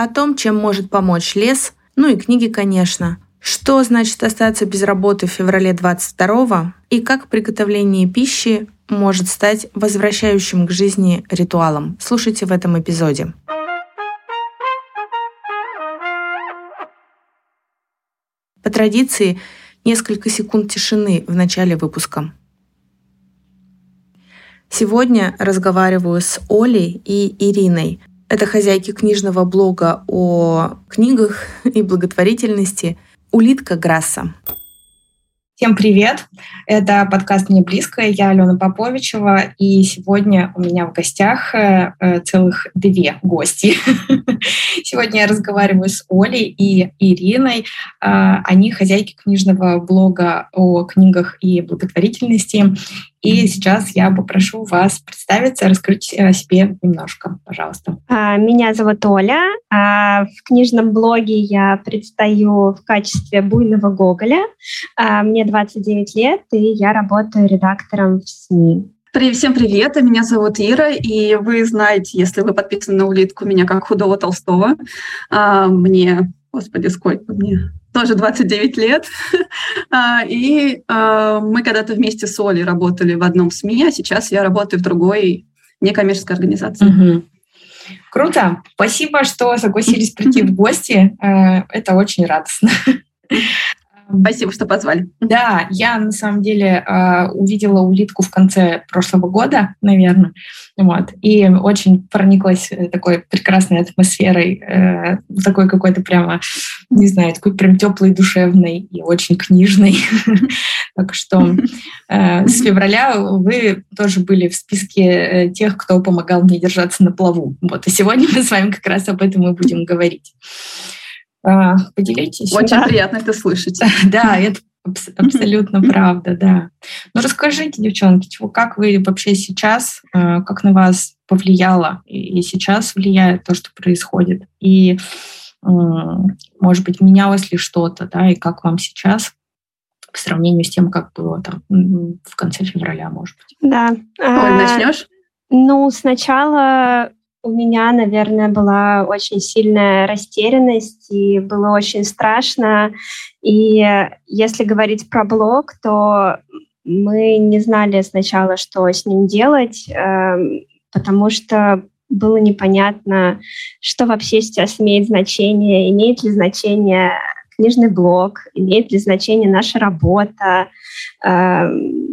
о том, чем может помочь лес, ну и книги, конечно. Что значит остаться без работы в феврале 22 и как приготовление пищи может стать возвращающим к жизни ритуалом. Слушайте в этом эпизоде. По традиции, несколько секунд тишины в начале выпуска. Сегодня разговариваю с Олей и Ириной. Это хозяйки книжного блога о книгах и благотворительности «Улитка Грасса». Всем привет! Это подкаст «Мне близко». Я Алена Поповичева, и сегодня у меня в гостях э, э, целых две гости. Сегодня я разговариваю с Олей и Ириной. А, они хозяйки книжного блога о книгах и благотворительности. И сейчас я попрошу вас представиться, раскрыть о себе немножко, пожалуйста. А, меня зовут Оля. А, в книжном блоге я предстаю в качестве буйного Гоголя. А, мне 29 лет, и я работаю редактором в СМИ. Всем привет, меня зовут Ира, и вы знаете, если вы подписаны на улитку, меня как худого Толстого. Мне, господи, сколько мне? Тоже 29 лет. А, и а, мы когда-то вместе с Олей работали в одном СМИ, а сейчас я работаю в другой некоммерческой организации. Угу. Круто. Спасибо, что согласились прийти в гости. Э, это очень радостно. Спасибо, что позвали. Да, я на самом деле э, увидела улитку в конце прошлого года, наверное, вот, и очень прониклась э, такой прекрасной атмосферой, э, такой какой-то прямо, не знаю, такой прям теплой, душевной и очень книжной. Так что э, с февраля вы тоже были в списке тех, кто помогал мне держаться на плаву. Вот, и сегодня мы с вами как раз об этом и будем говорить. А, поделитесь. Очень да. приятно это слышать. Да, это абсолютно правда, да. Ну расскажите, девчонки, чего, как вы вообще сейчас, э, как на вас повлияло и сейчас влияет то, что происходит, и может быть менялось ли что-то, да, и как вам сейчас по сравнению с тем, как было там в конце февраля, может быть. Да. Оль, а, начнешь? Ну, сначала у меня, наверное, была очень сильная растерянность, и было очень страшно. И если говорить про блог, то мы не знали сначала, что с ним делать, эм, потому что было непонятно, что вообще сейчас имеет значение, имеет ли значение книжный блог, имеет ли значение наша работа, эм,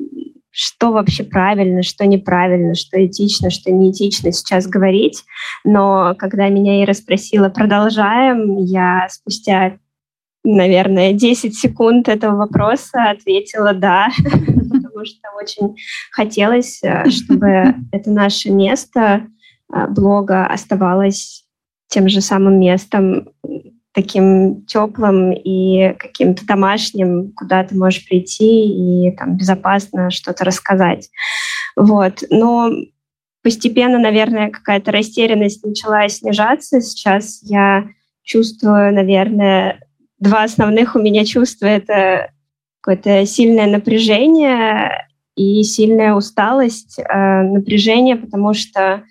что вообще правильно, что неправильно, что этично, что неэтично сейчас говорить. Но когда меня Ира спросила, продолжаем, я спустя, наверное, 10 секунд этого вопроса ответила «да», потому что очень хотелось, э, чтобы это наше место э, блога оставалось тем же самым местом, таким теплым и каким-то домашним, куда ты можешь прийти и там безопасно что-то рассказать. Вот. Но постепенно, наверное, какая-то растерянность начала снижаться. Сейчас я чувствую, наверное, два основных у меня чувства. Это какое-то сильное напряжение и сильная усталость. Э, напряжение, потому что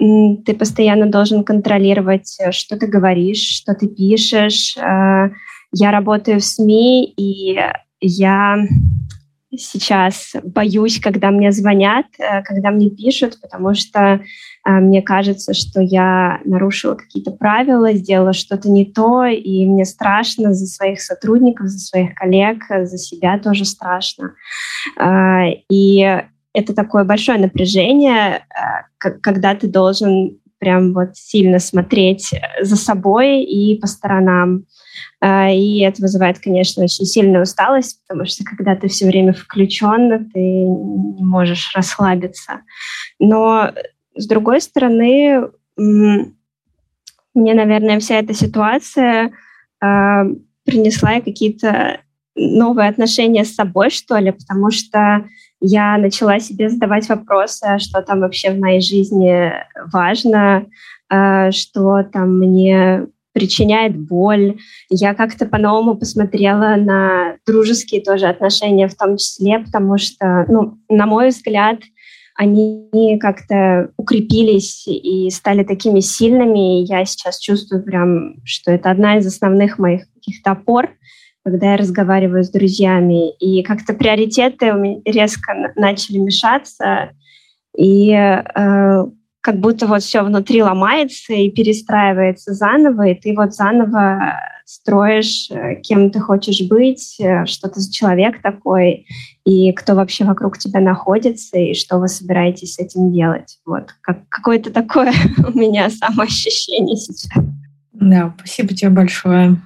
ты постоянно должен контролировать, э, что ты говоришь, что ты пишешь. Э, я работаю в СМИ, и я сейчас боюсь, когда мне звонят, э, когда мне пишут, потому что мне кажется, что я нарушила какие-то правила, сделала что-то не то, и мне страшно за своих сотрудников, за своих коллег, за себя тоже страшно. И это такое большое напряжение, э, когда ты должен прям вот сильно смотреть за собой и по сторонам. Э, и это вызывает, конечно, очень сильную усталость, потому что когда ты все время включен, ты не можешь расслабиться. Но с другой стороны, мне, наверное, вся эта ситуация э, принесла какие-то новые отношения с собой, что ли, потому что я начала себе задавать вопросы, а что там вообще в моей жизни важно, а, что там мне причиняет боль. Я как-то по-новому посмотрела на дружеские тоже отношения в том числе, потому что, ну, на мой взгляд, они как-то укрепились и стали такими сильными. И я сейчас чувствую прям, что это одна из основных моих каких-то опор, когда я разговариваю с друзьями. И как-то приоритеты у меня резко начали мешаться. И э, как будто вот все внутри ломается и перестраивается заново, и ты вот заново строишь, э, кем ты хочешь быть, э, что ты за человек такой, и кто вообще вокруг тебя находится, и что вы собираетесь с этим делать. Вот как, какое-то такое у меня самоощущение сейчас. Да, спасибо тебе большое.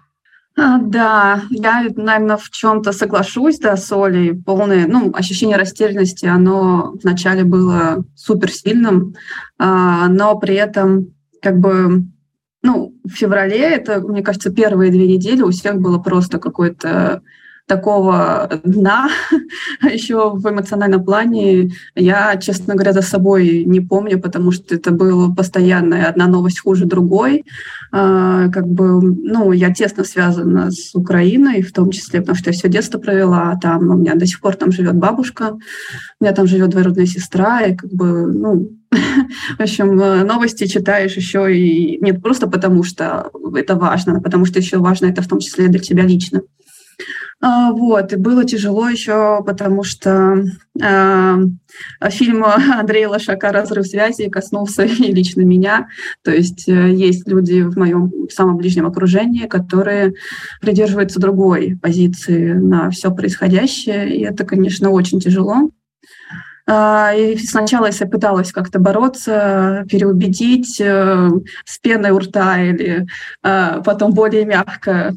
А, да, я, наверное, в чем-то соглашусь, да, с Олей. Полное, ну, ощущение растерянности, оно вначале было суперсильным, а, но при этом как бы ну, в феврале, это, мне кажется, первые две недели у всех было просто какое-то такого дна еще в эмоциональном плане я, честно говоря, за собой не помню, потому что это было постоянно одна новость хуже другой. А, как бы, ну, я тесно связана с Украиной, в том числе, потому что я все детство провела там, у меня до сих пор там живет бабушка, у меня там живет двоюродная сестра, и как бы, ну, в общем, новости читаешь еще и нет просто потому, что это важно, потому что еще важно это в том числе для тебя лично. А, вот, и было тяжело еще, потому что э, фильм Андрея Лошака «Разрыв связи» коснулся и лично меня. То есть э, есть люди в моем самом ближнем окружении, которые придерживаются другой позиции на все происходящее, и это, конечно, очень тяжело. Э, и сначала я пыталась как-то бороться, переубедить э, с пеной у рта или потом более мягко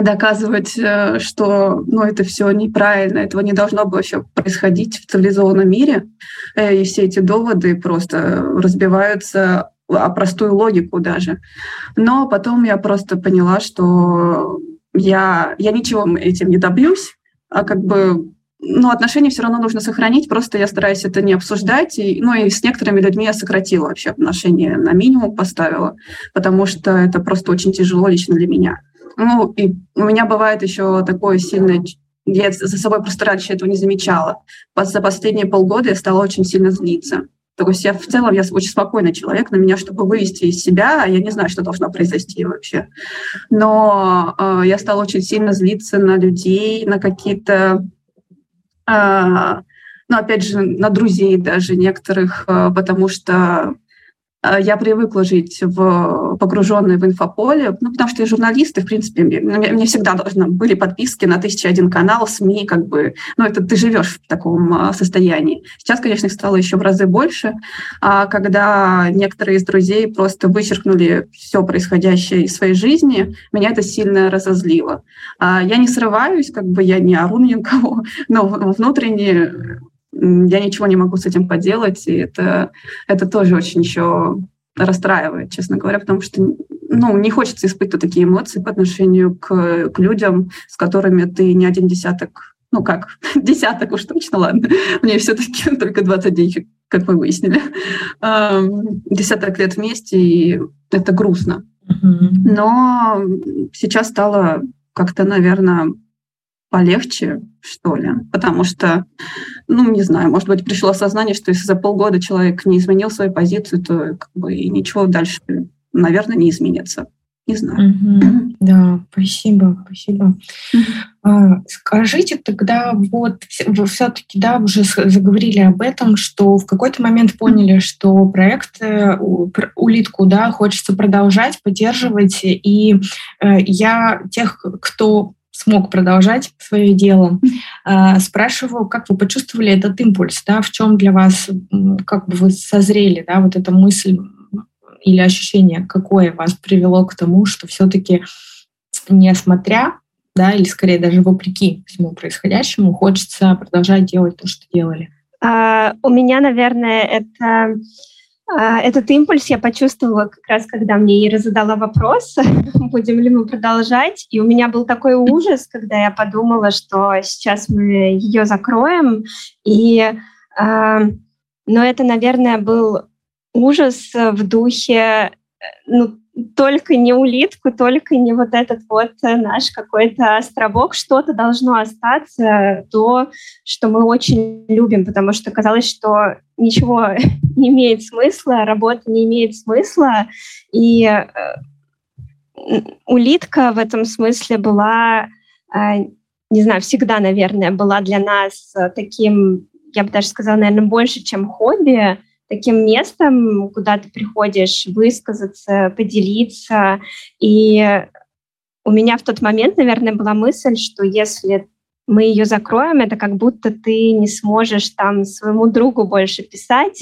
доказывать, э, что ну, это все неправильно, этого не должно было вообще происходить в цивилизованном мире. Э, и все эти доводы просто разбиваются о простую логику даже. Но потом я просто поняла, что я, я ничего этим не добьюсь, а как бы но отношения все равно нужно сохранить, просто я стараюсь это не обсуждать. И, ну и с некоторыми людьми я сократила вообще отношения, на минимум поставила, потому что это просто очень тяжело лично для меня. Ну, и у меня бывает еще такое сильное я за собой просто раньше этого не замечала. За последние полгода я стала очень сильно злиться. То есть я в целом, я очень спокойный человек, на меня, чтобы вывести из себя, я не знаю, что должно произойти вообще. Но э, я стала очень сильно злиться на людей, на какие-то, э, ну, опять же, на друзей даже некоторых, э, потому что я привыкла жить в погруженной в инфополе, ну, потому что я журналист, и, в принципе, мне, мне всегда должны были подписки на тысяча один канал, СМИ, как бы, ну, это ты живешь в таком а, состоянии. Сейчас, конечно, их стало еще в разы больше, а когда некоторые из друзей просто вычеркнули все происходящее из своей жизни, меня это сильно разозлило. А я не срываюсь, как бы я не ору на кого, но внутренне я ничего не могу с этим поделать, и это, это тоже очень еще расстраивает, честно говоря, потому что ну, не хочется испытывать такие эмоции по отношению к, к людям, с которыми ты не один десяток, ну как, десяток уж точно, ладно, мне все-таки только 29, как мы выяснили, десяток лет вместе, и это грустно. Но сейчас стало как-то, наверное, полегче, что ли. Потому что, ну, не знаю, может быть, пришло осознание, что если за полгода человек не изменил свою позицию, то как бы и ничего дальше, наверное, не изменится. Не знаю. Угу. Да, спасибо, спасибо. А, скажите тогда, вот вы все-таки, да, уже заговорили об этом, что в какой-то момент поняли, что проект э, улитку, да, хочется продолжать, поддерживать, и э, я тех, кто смог продолжать свое дело. А, спрашиваю, как вы почувствовали этот импульс, да, в чем для вас, как бы вы созрели, да, вот эта мысль или ощущение, какое вас привело к тому, что все-таки несмотря, да, или скорее даже вопреки всему происходящему, хочется продолжать делать то, что делали? Uh, у меня, наверное, это а, этот импульс я почувствовала как раз, когда мне Ира задала вопрос, будем ли мы продолжать. И у меня был такой ужас, когда я подумала, что сейчас мы ее закроем. И, э, но это, наверное, был ужас в духе, ну, только не улитку, только не вот этот вот наш какой-то островок, что-то должно остаться, то, что мы очень любим, потому что казалось, что ничего не имеет смысла, работа не имеет смысла, и э, улитка в этом смысле была, э, не знаю, всегда, наверное, была для нас таким, я бы даже сказала, наверное, больше, чем хобби, таким местом, куда ты приходишь высказаться, поделиться. И у меня в тот момент, наверное, была мысль, что если мы ее закроем, это как будто ты не сможешь там своему другу больше писать,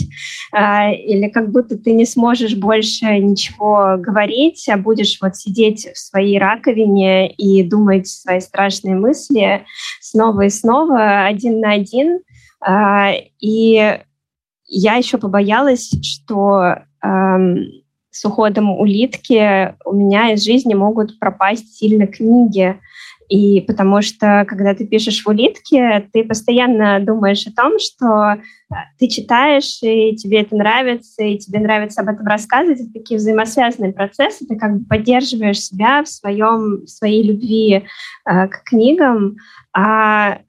э, или как будто ты не сможешь больше ничего говорить, а будешь вот сидеть в своей раковине и думать свои страшные мысли снова и снова, один на один. Э, и я еще побоялась, что эм, с уходом улитки у меня из жизни могут пропасть сильно книги. И потому что, когда ты пишешь в улитке, ты постоянно думаешь о том, что э, ты читаешь, и тебе это нравится, и тебе нравится об этом рассказывать. Это такие взаимосвязанные процессы. Ты как бы поддерживаешь себя в, своем, в своей любви э, к книгам. А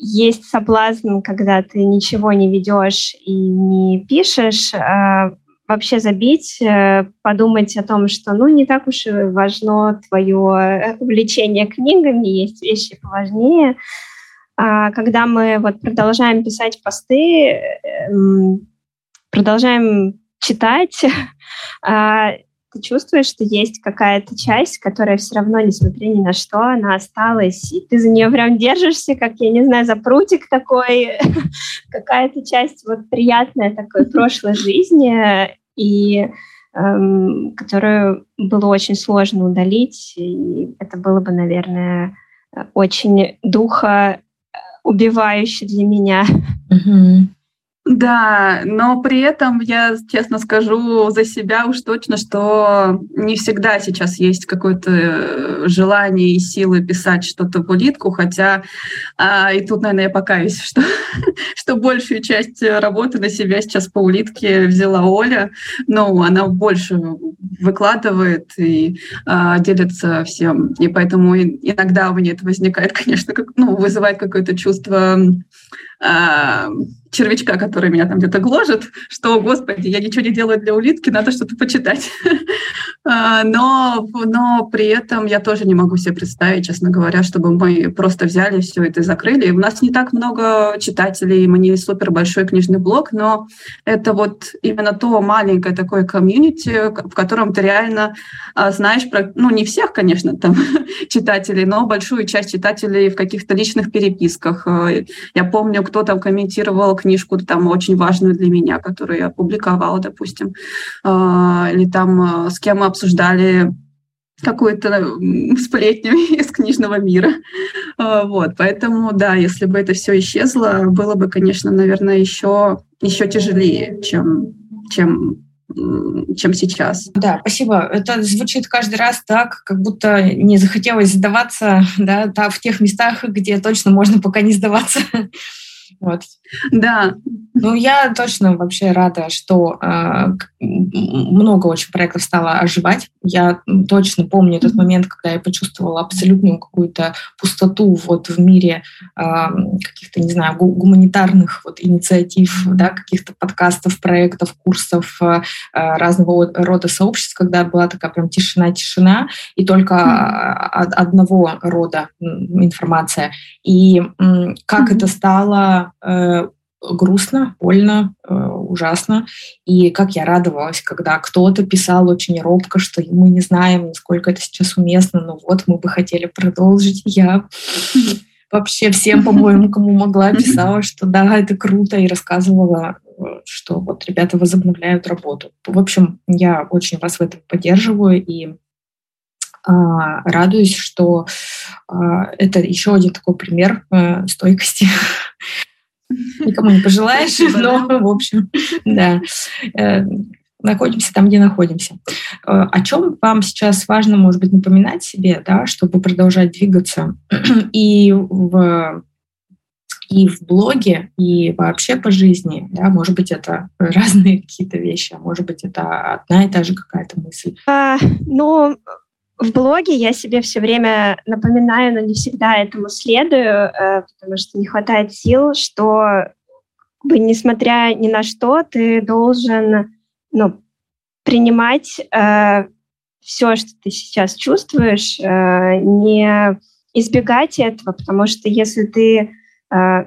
есть соблазн, когда ты ничего не ведешь и не пишешь, а вообще забить, э, подумать о том, что ну не так уж и важно твое увлечение книгами, есть вещи поважнее. А когда мы вот продолжаем писать посты, продолжаем читать, ты чувствуешь, что есть какая-то часть, которая все равно, несмотря ни на что, она осталась, и ты за нее прям держишься, как, я не знаю, за прутик такой, какая-то часть вот приятная такой прошлой жизни, и эм, которую было очень сложно удалить, и это было бы, наверное, очень духа убивающе для меня. Mm-hmm. Да, но при этом я честно скажу за себя уж точно, что не всегда сейчас есть какое-то э, желание и силы писать что-то в улитку, хотя а, и тут, наверное, я покаюсь, что, что большую часть работы на себя сейчас по улитке взяла Оля, но она больше выкладывает и а, делится всем, и поэтому иногда у меня это возникает, конечно, как, ну, вызывает какое-то чувство а, червячка, который меня там где-то гложет, что, господи, я ничего не делаю для улитки, надо что-то почитать. А, но, но при этом я тоже не могу себе представить, честно говоря, чтобы мы просто взяли все это и закрыли. У нас не так много читателей, мы не супер большой книжный блог, но это вот именно то маленькое такое комьюнити, в котором ты реально а, знаешь про, ну, не всех, конечно, там читателей, но большую часть читателей в каких-то личных переписках. Я помню, кто там комментировал книжку там очень важную для меня, которую я опубликовала, допустим, а, или там а, с кем мы обсуждали какую-то сплетню из книжного мира. А, вот, поэтому, да, если бы это все исчезло, было бы, конечно, наверное, еще, еще тяжелее, чем, чем чем сейчас. Да, спасибо. Это звучит каждый раз так, как будто не захотелось сдаваться да, в тех местах, где точно можно пока не сдаваться. Вот. Да. Ну, я точно вообще рада, что э, много очень проектов стало оживать. Я точно помню этот момент, когда я почувствовала абсолютную какую-то пустоту вот в мире э, каких-то, не знаю, гуманитарных вот инициатив, да, каких-то подкастов, проектов, курсов, э, разного рода сообществ, когда была такая прям тишина-тишина, и только mm-hmm. одного рода информация. И э, как mm-hmm. это стало э, грустно, больно, э, ужасно. И как я радовалась, когда кто-то писал очень робко, что мы не знаем, насколько это сейчас уместно, но вот мы бы хотели продолжить. Я вообще всем, по-моему, кому могла, писала, что да, это круто, и рассказывала, э, что вот ребята возобновляют работу. В общем, я очень вас в этом поддерживаю и а, радуюсь, что а, это еще один такой пример а, стойкости никому не пожелаешь, но, в общем, да, э, находимся там, где находимся. Э, о чем вам сейчас важно, может быть, напоминать себе, да, чтобы продолжать двигаться и в и в блоге, и вообще по жизни. Да? Может быть, это разные какие-то вещи, а может быть, это одна и та же какая-то мысль. А, ну, в блоге я себе все время напоминаю, но не всегда этому следую, э, потому что не хватает сил, что несмотря ни на что, ты должен ну, принимать э, все, что ты сейчас чувствуешь, э, не избегать этого, потому что если ты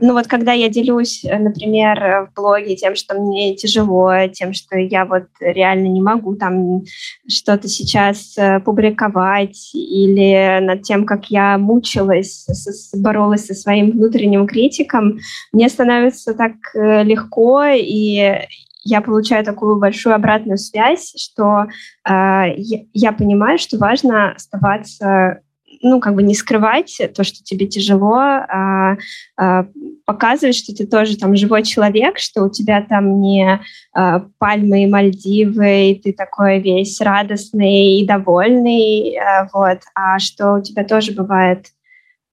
ну вот когда я делюсь, э, например, в блоге тем, что мне тяжело, тем, что я вот реально не могу там что-то сейчас э, публиковать, или над тем, как я мучилась, боролась со своим внутренним критиком, мне становится так э, легко, и я получаю такую большую обратную связь, что э, я понимаю, что важно оставаться ну, как бы не скрывать то, что тебе тяжело, а, а показывать, что ты тоже там живой человек, что у тебя там не а, пальмы и Мальдивы, и ты такой весь радостный и довольный, а, вот, а что у тебя тоже бывает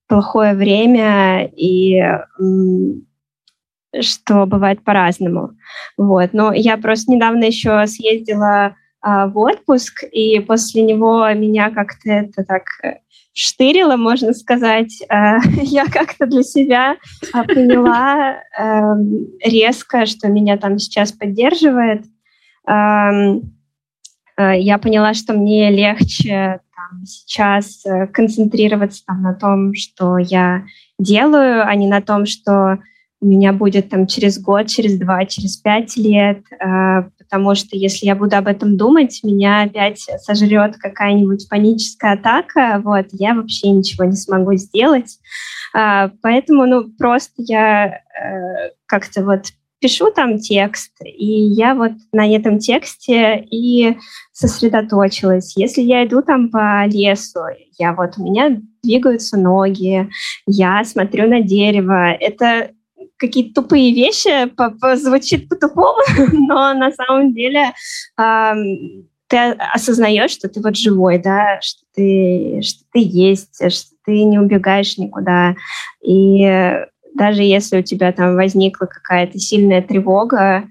плохое время и что бывает по-разному. Вот. Но я просто недавно еще съездила а, в отпуск, и после него меня как-то это так штырила, можно сказать. Э, я как-то для себя э, поняла эм, резко, что меня там сейчас поддерживает. Эм, э, я поняла, что мне легче там, сейчас концентрироваться там, на том, что я делаю, а не на том, что у меня будет там через год, через два, через пять лет, потому что если я буду об этом думать, меня опять сожрет какая-нибудь паническая атака, вот, я вообще ничего не смогу сделать. А, поэтому, ну, просто я э, как-то вот пишу там текст, и я вот на этом тексте и сосредоточилась. Если я иду там по лесу, я вот у меня двигаются ноги, я смотрю на дерево, это какие-то тупые вещи, звучит по-тупому, но на самом деле ты осознаешь, что ты вот живой, да, что ты, что ты есть, что ты не убегаешь никуда. И даже если у тебя там возникла какая-то сильная тревога,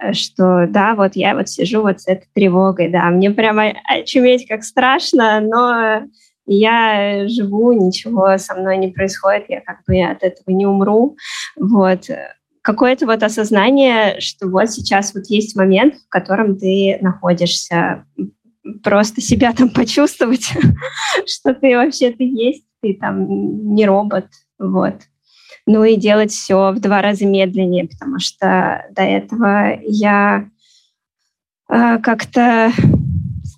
э, что да, вот я вот сижу вот с этой тревогой, да, мне прямо очуметь как страшно, но я живу, ничего со мной не происходит, я как бы от этого не умру. Вот. Какое-то вот осознание, что вот сейчас вот есть момент, в котором ты находишься, просто себя там почувствовать, что ты вообще ты есть, ты там не робот, вот. Ну и делать все в два раза медленнее, потому что до этого я э, как-то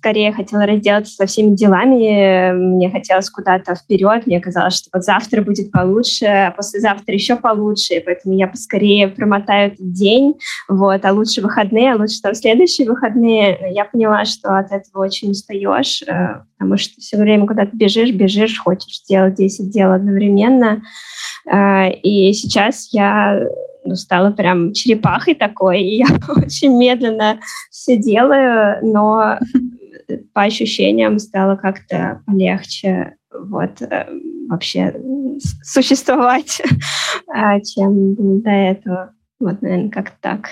скорее хотела разделаться со всеми делами, мне хотелось куда-то вперед, мне казалось, что вот завтра будет получше, а послезавтра еще получше, поэтому я поскорее промотаю этот день, вот, а лучше выходные, а лучше там следующие выходные. Я поняла, что от этого очень устаешь, э, потому что все время куда-то бежишь, бежишь, хочешь сделать 10 дел одновременно, э, и сейчас я ну, стала прям черепахой такой, и я очень медленно все делаю, но по ощущениям стало как-то легче вот э, вообще существовать, а, чем до этого. Вот, наверное, как так.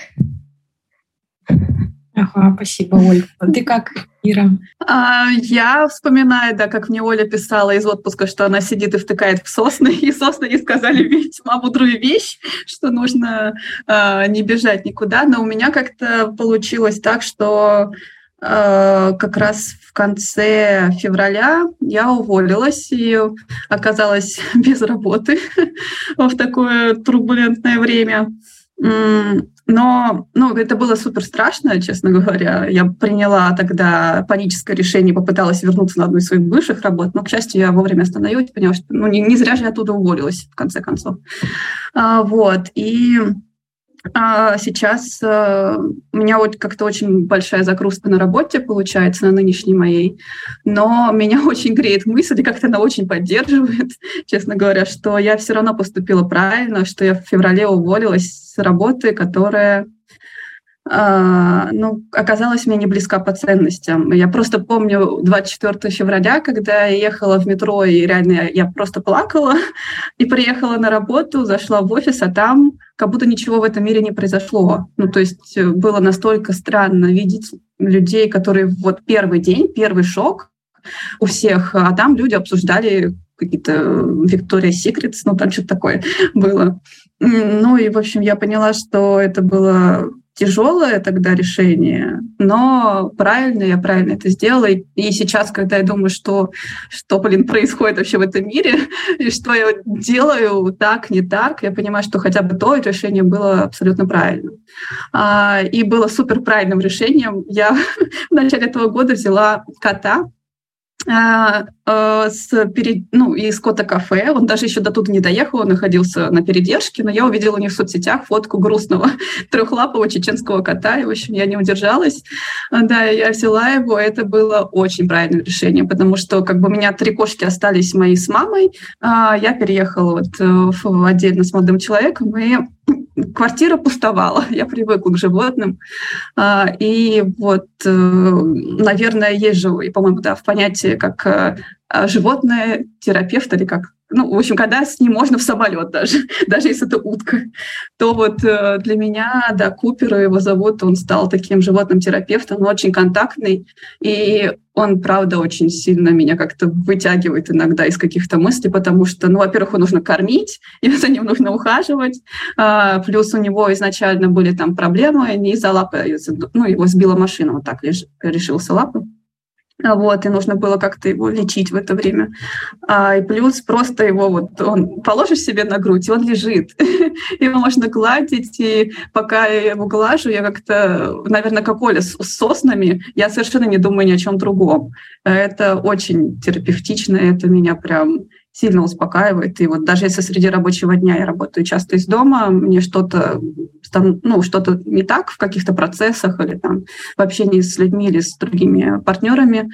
Ага, спасибо, Оль. А ты как, Ира? А, я вспоминаю, да, как мне Оля писала из отпуска, что она сидит и втыкает в сосны, и сосны ей сказали весьма мудрую вещь, что нужно а, не бежать никуда. Но у меня как-то получилось так, что как раз в конце февраля я уволилась и оказалась без работы в такое турбулентное время. Но ну, это было супер страшно, честно говоря. Я приняла тогда паническое решение, попыталась вернуться на одну из своих бывших работ, но, к счастью, я вовремя остановилась, поняла, что ну, не, не зря же я оттуда уволилась, в конце концов. А, вот. И а сейчас э, у меня вот как-то очень большая загрузка на работе получается, на нынешней моей, но меня очень греет мысль, и как-то она очень поддерживает, честно говоря, что я все равно поступила правильно, что я в феврале уволилась с работы, которая ну, оказалась мне не близка по ценностям. Я просто помню 24 февраля, когда я ехала в метро, и реально я просто плакала, и приехала на работу, зашла в офис, а там как будто ничего в этом мире не произошло. Ну, то есть э, было настолько странно видеть людей, которые вот первый день, первый шок у всех, а там люди обсуждали какие-то Victoria's Secrets, ну, там что-то такое было. Ну, и, в общем, я поняла, что это было тяжелое тогда решение, но правильно, я правильно это сделала. И сейчас, когда я думаю, что, что блин, происходит вообще в этом мире, и что я делаю так, не так, я понимаю, что хотя бы то решение было абсолютно правильным. А, и было супер правильным решением. Я в начале этого года взяла кота, а, с перед, ну, из Кота кафе. Он даже еще до туда не доехал, он находился на передержке, но я увидела у них в соцсетях фотку грустного трехлапого чеченского кота, и, в общем, я не удержалась. А, да, я взяла его, это было очень правильное решение, потому что как бы у меня три кошки остались мои с мамой, я переехала вот э, отдельно с молодым человеком, и квартира пустовала, я привыкла к животным. А, и вот, э, наверное, есть же, по-моему, да, в понятии как э, животное терапевт или как? Ну, в общем, когда с ним можно в самолет даже, даже если это утка, то вот э, для меня, да, Купера его зовут, он стал таким животным терапевтом, он очень контактный, и он, правда, очень сильно меня как-то вытягивает иногда из каких-то мыслей, потому что, ну, во-первых, его нужно кормить, и за ним нужно ухаживать, а, плюс у него изначально были там проблемы, не из-за лапы, ну, его сбила машина, вот так решился лапы. Вот, и нужно было как-то его лечить в это время. А, и плюс просто его вот, он положишь себе на грудь, и он лежит. его можно гладить, и пока я его глажу, я как-то, наверное, как Оля с, с соснами, я совершенно не думаю ни о чем другом. Это очень терапевтично, это меня прям сильно успокаивает. И вот даже если среди рабочего дня я работаю часто из дома, мне что-то ну, что-то не так в каких-то процессах или там в общении с людьми или с другими партнерами,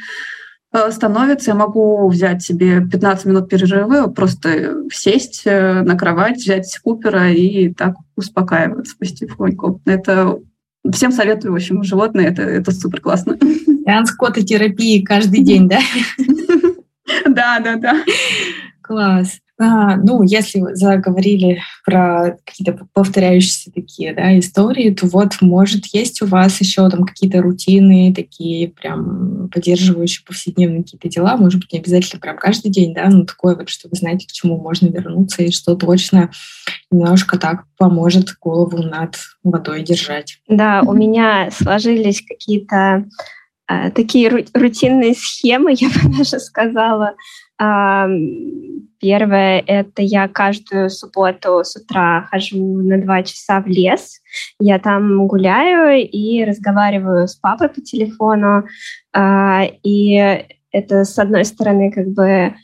э, становится, я могу взять себе 15 минут перерыва, просто сесть э, на кровать, взять Купера и так успокаиваться потихоньку. Это всем советую, в общем, животные, это, это супер классно. Сеанс кототерапии каждый день, да? Да, да, да. Класс. А, ну, если заговорили про какие-то повторяющиеся такие да, истории, то вот, может, есть у вас еще там какие-то рутины, такие прям поддерживающие повседневные какие-то дела, может быть, не обязательно прям каждый день, да, но такое вот, что вы знаете, к чему можно вернуться и что точно немножко так поможет голову над водой держать. Да, у меня сложились какие-то э, такие рутинные схемы, я бы даже сказала, Первое — это я каждую субботу с утра хожу на два часа в лес. Я там гуляю и разговариваю с папой по телефону. А, и это, с одной стороны, как бы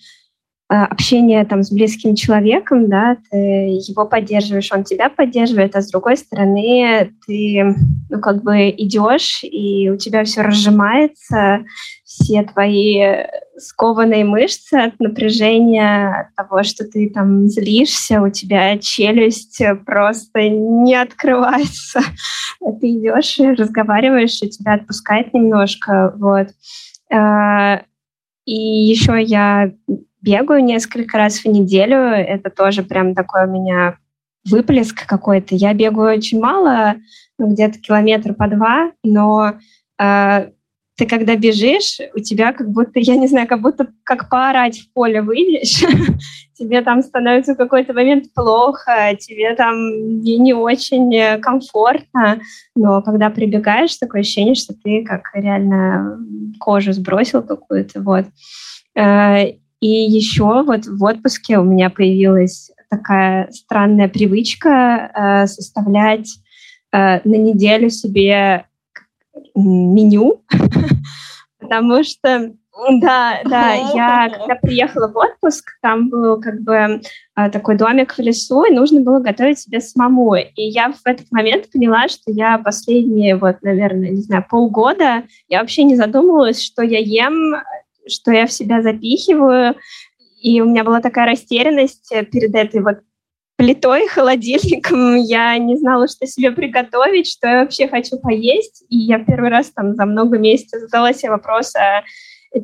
общение там с близким человеком, да, ты его поддерживаешь, он тебя поддерживает, а с другой стороны ты, ну, как бы идешь, и у тебя все разжимается, все твои скованные мышцы от напряжения, от того, что ты там злишься, у тебя челюсть просто не открывается. Ты идешь разговариваешь, и тебя отпускает немножко, вот. А, и еще я бегаю несколько раз в неделю. Это тоже прям такой у меня выплеск какой-то. Я бегаю очень мало, ну, где-то километр по два, но э, ты когда бежишь, у тебя как будто, я не знаю, как будто как поорать в поле выйдешь, тебе там становится в какой-то момент плохо, тебе там не, не очень комфортно, но когда прибегаешь, такое ощущение, что ты как реально кожу сбросил какую-то, вот. И еще вот в отпуске у меня появилась такая странная привычка э, составлять э, на неделю себе меню, потому что да, да, я когда приехала в отпуск, там был как бы э, такой домик в лесу, и нужно было готовить себе самому. И я в этот момент поняла, что я последние, вот, наверное, не знаю, полгода, я вообще не задумывалась, что я ем что я в себя запихиваю. И у меня была такая растерянность перед этой вот плитой, холодильником. Я не знала, что себе приготовить, что я вообще хочу поесть. И я первый раз там за много месяцев задала себе вопрос, а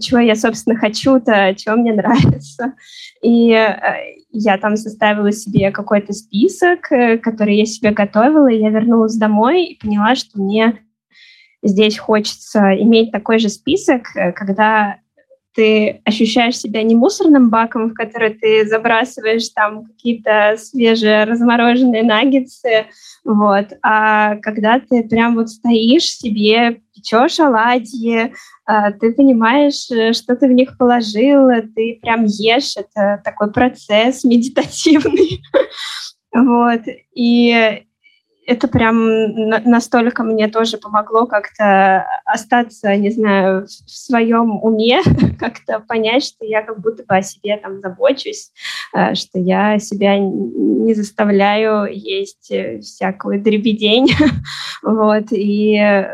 чего я, собственно, хочу-то, чего мне нравится. И э, я там составила себе какой-то список, э, который я себе готовила, и я вернулась домой и поняла, что мне здесь хочется иметь такой же список, э, когда ты ощущаешь себя не мусорным баком, в который ты забрасываешь там какие-то свежие размороженные наггетсы, вот, а когда ты прям вот стоишь себе, печешь оладьи, а, ты понимаешь, э, что ты в них положил, ты прям ешь, это такой процесс медитативный, вот, и это прям настолько мне тоже помогло как-то остаться, не знаю, в своем уме, как-то понять, что я как будто бы о себе там забочусь, э, что я себя не заставляю есть э, всякую дребедень, вот, и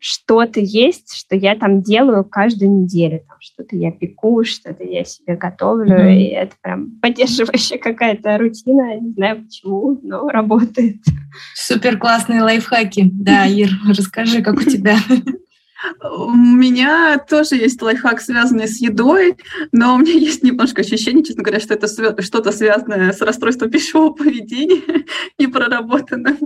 что-то есть, что я там делаю каждую неделю. Там что-то я пеку, что-то я себе готовлю, mm-hmm. и это прям поддерживающая какая-то рутина. Не знаю почему, но работает. Супер классные лайфхаки. Да, Ир, расскажи, как у тебя. У меня тоже есть лайфхак, связанный с едой, но у меня есть немножко ощущение, честно говоря, что это что-то связанное с расстройством пищевого поведения и проработанным.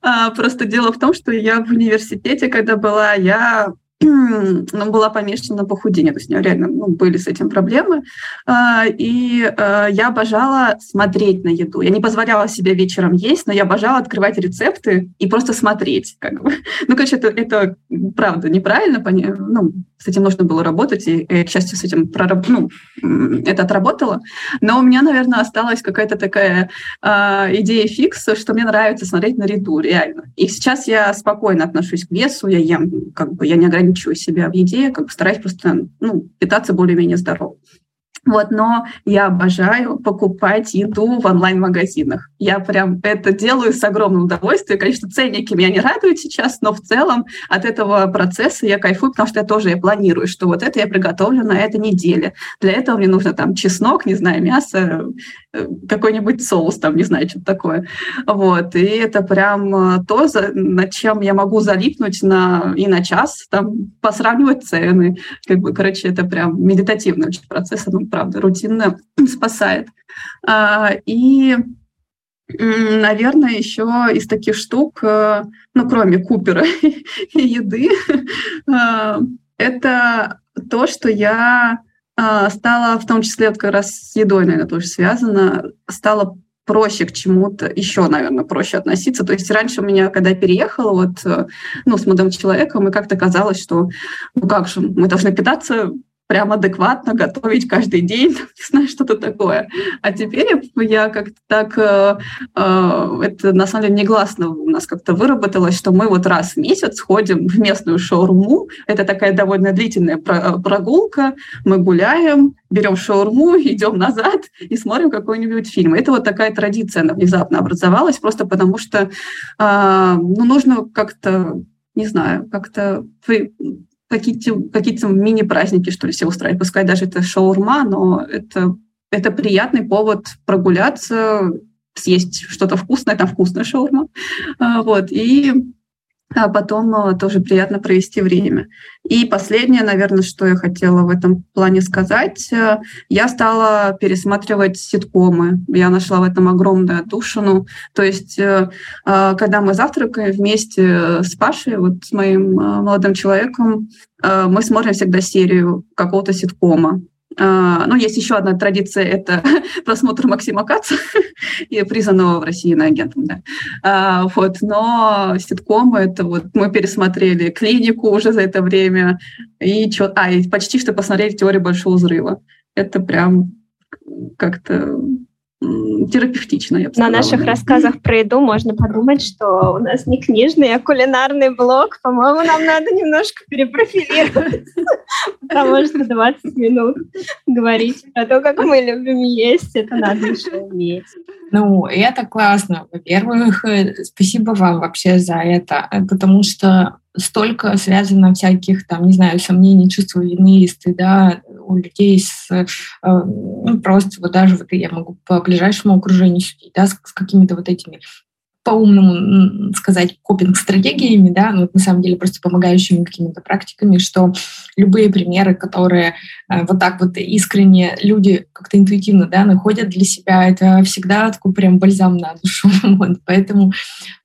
А, просто дело в том, что я в университете, когда была, я ну, была помешана на похудение, то есть у нее реально ну, были с этим проблемы. А, и а, я обожала смотреть на еду. Я не позволяла себе вечером есть, но я обожала открывать рецепты и просто смотреть. Как бы. Ну, короче, это, это правда неправильно, ну, с этим нужно было работать, и, и к счастью, с этим прораб... ну, это отработало. Но у меня, наверное, осталась какая-то такая э, идея фикса, что мне нравится смотреть на еду, реально. И сейчас я спокойно отношусь к весу, я ем, как бы я не ограничиваю себя в еде, как бы стараюсь просто ну, питаться более-менее здорово. Вот, но я обожаю покупать еду в онлайн-магазинах. Я прям это делаю с огромным удовольствием. Конечно, ценники меня не радуют сейчас, но в целом от этого процесса я кайфую, потому что я тоже я планирую, что вот это я приготовлю на этой неделе. Для этого мне нужно там чеснок, не знаю, мясо, э, какой-нибудь соус, там, не знаю, что-то такое. Вот, и это прям э, то, над чем я могу залипнуть на, и на час, там, посравнивать цены. Как бы, короче, это прям медитативный процесс, правда, рутинно спасает. А, и, наверное, еще из таких штук, э, ну, кроме Купера и еды, а, это то, что я а, стала, в том числе как раз с едой, наверное, тоже связано, стала проще к чему-то, еще, наверное, проще относиться. То есть раньше у меня, когда я переехала вот, э, ну, с молодым человеком, и как-то казалось, что, ну как же, мы должны питаться прям адекватно готовить каждый день, не знаю, что-то такое. А теперь я как-то так, э, э, это на самом деле негласно у нас как-то выработалось, что мы вот раз в месяц ходим в местную шаурму, это такая довольно длительная прогулка, мы гуляем, берем шаурму, идем назад и смотрим какой-нибудь фильм. Это вот такая традиция, она внезапно образовалась, просто потому что э, ну, нужно как-то не знаю, как-то какие-то какие мини-праздники, что ли, себе устраивать. Пускай даже это шаурма, но это, это приятный повод прогуляться, съесть что-то вкусное, там вкусная шаурма. А, вот, и а потом э, тоже приятно провести время. И последнее, наверное, что я хотела в этом плане сказать, э, я стала пересматривать ситкомы. Я нашла в этом огромную отдушину. То есть, э, когда мы завтракаем вместе с Пашей, вот с моим молодым человеком, мы смотрим всегда серию какого-то ситкома. А, ну, есть еще одна традиция, это просмотр Максима Каца, и признанного в России на агентом, да. А, вот, но ситкомы, это вот мы пересмотрели клинику уже за это время, и, чё, а, и почти что посмотрели теорию большого взрыва. Это прям как-то терапевтично, я бы сказала. На наших рассказах про еду можно подумать, что у нас не книжный, а кулинарный блог. По-моему, нам надо немножко перепрофилировать, потому что 20 минут говорить про то, как мы любим есть, это надо еще уметь. Ну, это классно. Во-первых, э, спасибо вам вообще за это, э, потому что столько связано всяких, там, не знаю, сомнений, чувства вины, стыда у людей с э, ну, просто вот даже вот я могу по ближайшему окружению судить, да, с, с какими-то вот этими по-умному сказать, копинг-стратегиями, да, ну, на самом деле просто помогающими какими-то практиками, что любые примеры, которые э, вот так вот искренне люди как-то интуитивно, да, находят для себя, это всегда такой прям бальзам на душу. Вот, поэтому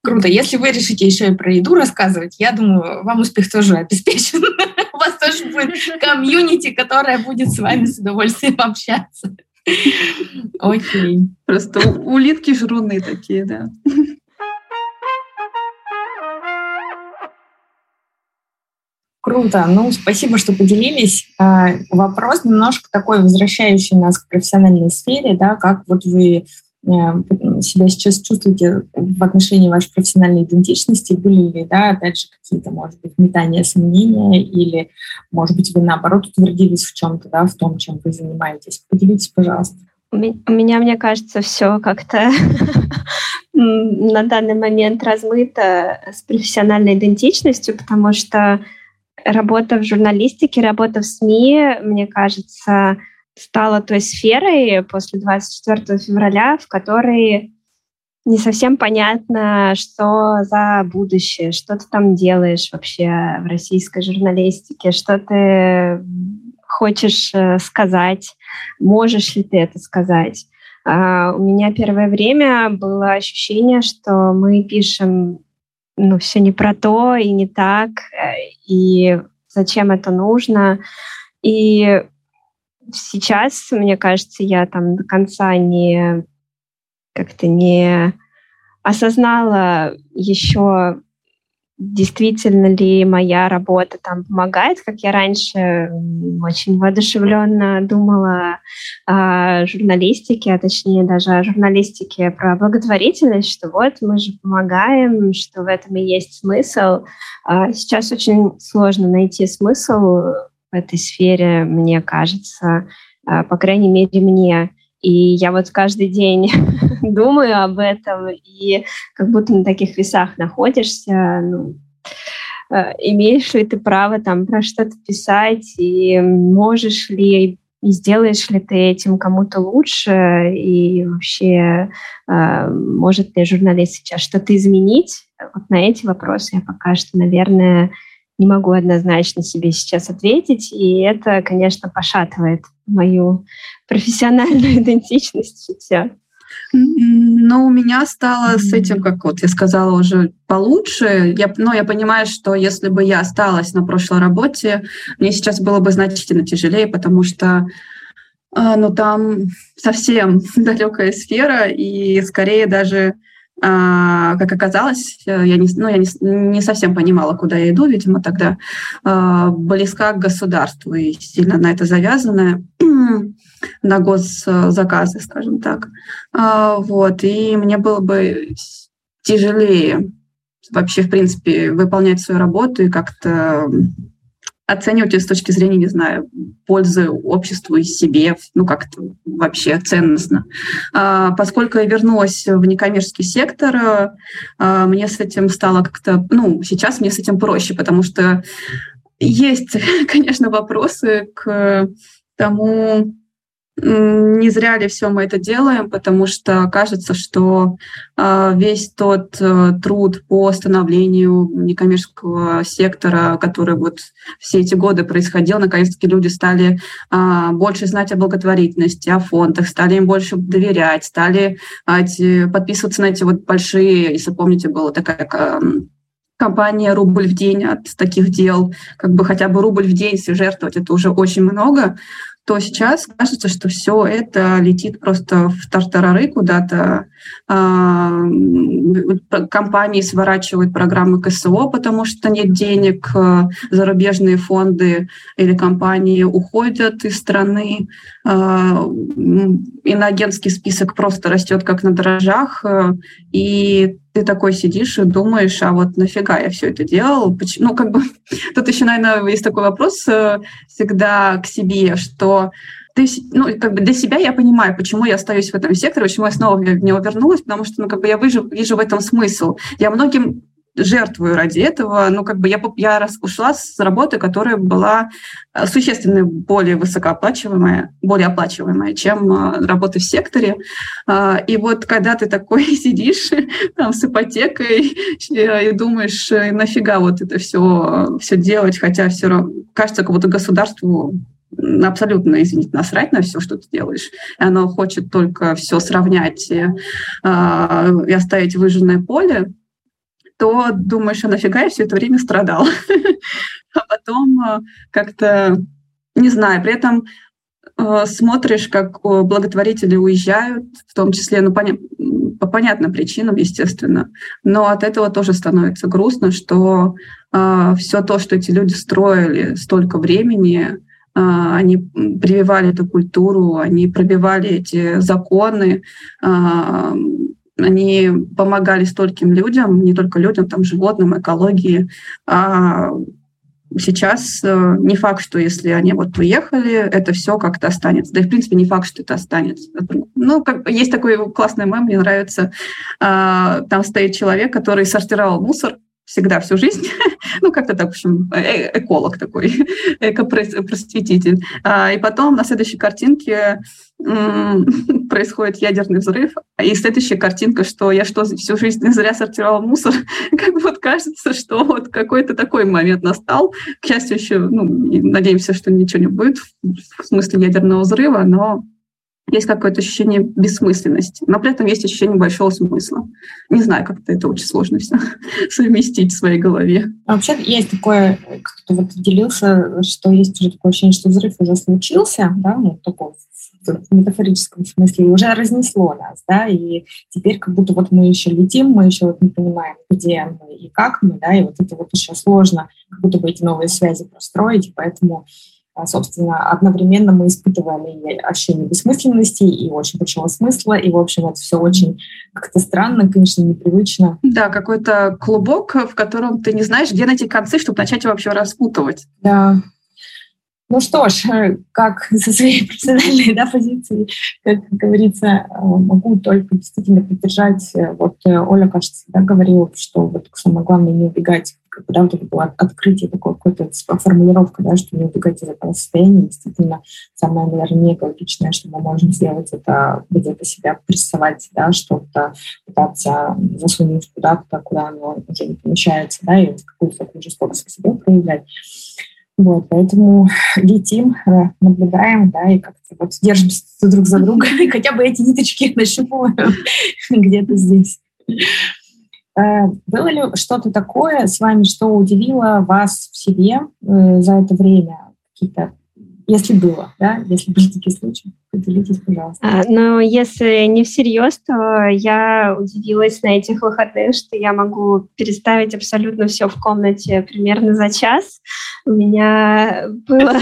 круто. Если вы решите еще и про еду рассказывать, я думаю, вам успех тоже обеспечен. У вас тоже будет комьюнити, которая будет с вами с удовольствием общаться. Окей. Просто улитки жруны такие, да. Круто. Ну, спасибо, что поделились. А, вопрос немножко такой, возвращающий нас к профессиональной сфере, да, как вот вы э, себя сейчас чувствуете в отношении вашей профессиональной идентичности? Были ли, да, опять же, какие-то, может быть, метания, сомнения, или, может быть, вы, наоборот, утвердились в чем-то, да, в том, чем вы занимаетесь? Поделитесь, пожалуйста. У меня, мне кажется, все как-то на данный момент размыто с профессиональной идентичностью, потому что работа в журналистике, работа в СМИ, мне кажется, стала той сферой после 24 февраля, в которой не совсем понятно, что за будущее, что ты там делаешь вообще в российской журналистике, что ты хочешь э, сказать, можешь ли ты это сказать. Uh, у меня первое время было ощущение, что мы пишем ну, все не про то и не так, э, и зачем это нужно. И сейчас, мне кажется, я там до конца не как-то не осознала еще действительно ли моя работа там помогает, как я раньше очень воодушевленно думала о журналистике, а точнее даже о журналистике про благотворительность, что вот мы же помогаем, что в этом и есть смысл. А сейчас очень сложно найти смысл в этой сфере, мне кажется, а, по крайней мере мне. И я вот каждый день думаю об этом, и как будто на таких весах находишься, ну, э, имеешь ли ты право там про что-то писать, и можешь ли и сделаешь ли ты этим кому-то лучше, и вообще э, может ли журналист сейчас что-то изменить? Вот на эти вопросы я пока что, наверное, не могу однозначно себе сейчас ответить, и это, конечно, пошатывает мою профессиональную идентичность все. Но у меня стало с этим, как вот я сказала, уже получше. Я, но я понимаю, что если бы я осталась на прошлой работе, мне сейчас было бы значительно тяжелее, потому что а, ну, там совсем далекая сфера, и скорее даже а, как оказалось, я, не, ну, я не, не совсем понимала, куда я иду, видимо, тогда а, близка к государству и сильно на это завязанная, на госзаказы, скажем так. А, вот, и мне было бы тяжелее вообще, в принципе, выполнять свою работу и как-то оценивать с точки зрения, не знаю, пользы обществу и себе, ну как-то вообще ценностно. А, поскольку я вернулась в некоммерческий сектор, а, мне с этим стало как-то, ну, сейчас мне с этим проще, потому что есть, конечно, вопросы к тому, не зря ли все мы это делаем, потому что кажется, что э, весь тот э, труд по становлению некоммерческого сектора, который вот все эти годы происходил, наконец-таки люди стали э, больше знать о благотворительности, о фондах, стали им больше доверять, стали э, подписываться на эти вот большие, если помните, была такая компания «Рубль в день» от таких дел, как бы хотя бы рубль в день, если жертвовать, это уже очень много то сейчас кажется, что все это летит просто в тартарары куда-то. А, компании сворачивают программы КСО, потому что нет денег, а, зарубежные фонды или компании уходят из страны, а, иноагентский список просто растет как на дрожжах, и ты такой сидишь и думаешь, а вот нафига я все это делал? Ну, как бы, тут еще, наверное, есть такой вопрос э, всегда к себе, что ты, ну, как бы для себя я понимаю, почему я остаюсь в этом секторе, почему я снова в него вернулась, потому что, ну, как бы я вижу, вижу в этом смысл. Я многим жертвую ради этого. Ну, как бы я, я раз ушла с работы, которая была э, существенно более высокооплачиваемая, более оплачиваемая, чем э, работа в секторе. А, и вот когда ты такой сидишь там с ипотекой и думаешь, нафига вот это все, все делать, хотя все равно кажется, как будто государству абсолютно, извините, насрать на все, что ты делаешь. И оно хочет только все сравнять и, э, и оставить выжженное поле, то думаешь, а нафига я все это время страдал? А потом э, как-то, не знаю, при этом э, смотришь, как благотворители уезжают, в том числе, ну, по понятным причинам, естественно, но от этого тоже становится грустно, что э, все то, что эти люди строили столько времени, а, они прививали эту культуру, они пробивали эти законы, а, они помогали стольким людям, не только людям, там, животным, экологии. А сейчас э, не факт, что если они вот уехали, это все как-то останется. Да и, в принципе, не факт, что это останется. Ну, как, есть такой классный мем, мне нравится. А, там стоит человек, который сортировал мусор, всегда всю жизнь. ну, как-то так, в общем, э эколог такой, эко-просветитель. А, и потом на следующей картинке происходит ядерный взрыв, и следующая картинка, что я что, всю жизнь зря сортировал мусор, как бы вот кажется, что вот какой-то такой момент настал. К счастью, еще, ну, надеемся, что ничего не будет в смысле ядерного взрыва, но есть какое-то ощущение бессмысленности, но при этом есть ощущение большого смысла. Не знаю, как-то это очень сложно все совместить в своей голове. А вообще есть такое, кто-то вот делился, что есть уже такое ощущение, что взрыв уже случился, да, ну, такой в метафорическом смысле, и уже разнесло нас, да, и теперь как будто вот мы еще летим, мы еще вот не понимаем, где мы и как мы, да, и вот это вот еще сложно, как будто бы эти новые связи простроить, поэтому собственно, одновременно мы испытывали ощущение бессмысленности и очень большого смысла, и, в общем, это все очень как-то странно, конечно, непривычно. Да, какой-то клубок, в котором ты не знаешь, где найти концы, чтобы начать его вообще распутывать. Да, ну что ж, э, как со своей профессиональной да, позиции, как говорится, э, могу только действительно поддержать. Э, вот Оля, кажется, да, говорила, что вот самое главное не убегать, когда вот это было открытие, такое какое-то формулировка, да, что не убегать из этого состояния. Действительно, самое, наверное, неэкологичное, что мы можем сделать, это где-то себя прессовать, да, что-то пытаться засунуть куда-то, куда оно уже не помещается, да, и какую-то такую жестокость к себе проявлять. Вот, поэтому летим, э, наблюдаем, да, и как-то вот держимся друг за друга, и хотя бы эти ниточки нащупываем где-то здесь. Э, было ли что-то такое с вами, что удивило вас в себе э, за это время? Какие-то если было, да, если были такие случаи, поделитесь, пожалуйста. А, но если не всерьез, то я удивилась на этих выходных, что я могу переставить абсолютно все в комнате примерно за час. У меня было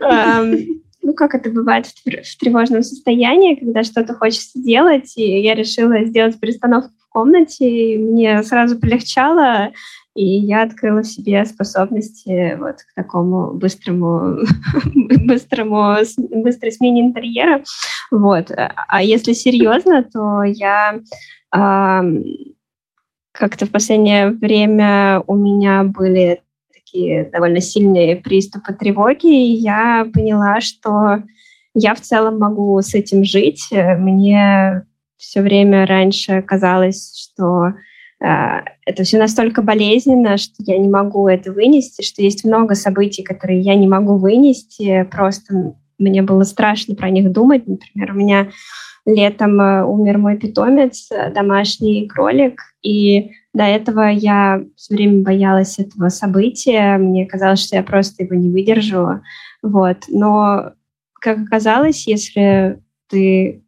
ну, как это бывает в тревожном состоянии, когда что-то хочется делать, и я решила сделать перестановку в комнате, и мне сразу полегчало, и я открыла в себе способности вот к такому быстрому, быстрому, быстрой смене интерьера. Вот. А если серьезно, то я а, как-то в последнее время у меня были такие довольно сильные приступы тревоги, и я поняла, что я в целом могу с этим жить. Мне все время раньше казалось, что это все настолько болезненно, что я не могу это вынести, что есть много событий, которые я не могу вынести, просто мне было страшно про них думать. Например, у меня летом э, умер мой питомец, э, домашний кролик, и до этого я все время боялась этого события, мне казалось, что я просто его не выдержу. Вот. Но, как оказалось, если ты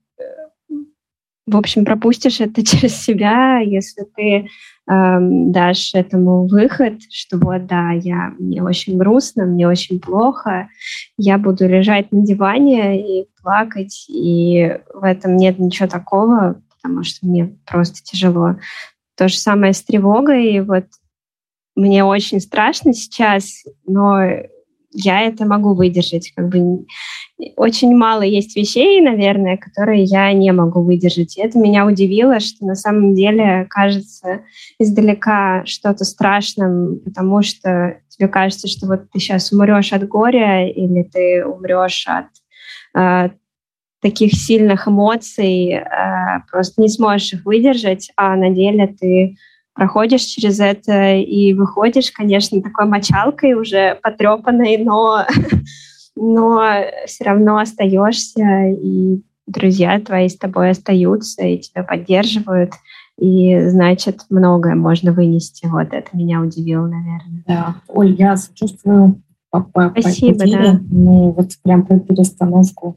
в общем, пропустишь это через себя, если ты эм, дашь этому выход, что вот, да, я, мне очень грустно, мне очень плохо, я буду лежать на диване и плакать, и в этом нет ничего такого, потому что мне просто тяжело. То же самое с тревогой, и вот мне очень страшно сейчас, но я это могу выдержать. Как бы очень мало есть вещей, наверное, которые я не могу выдержать. И это меня удивило, что на самом деле кажется издалека что-то страшным, потому что тебе кажется, что вот ты сейчас умрешь от горя или ты умрешь от э, таких сильных эмоций, э, просто не сможешь их выдержать, а на деле ты проходишь через это и выходишь, конечно, такой мочалкой уже потрепанной, но, но все равно остаешься, и друзья твои с тобой остаются и тебя поддерживают. И значит, многое можно вынести. Вот это меня удивило, наверное. Да. Оль, я сочувствую по, по, Спасибо, по да. Ну, вот прям про перестановку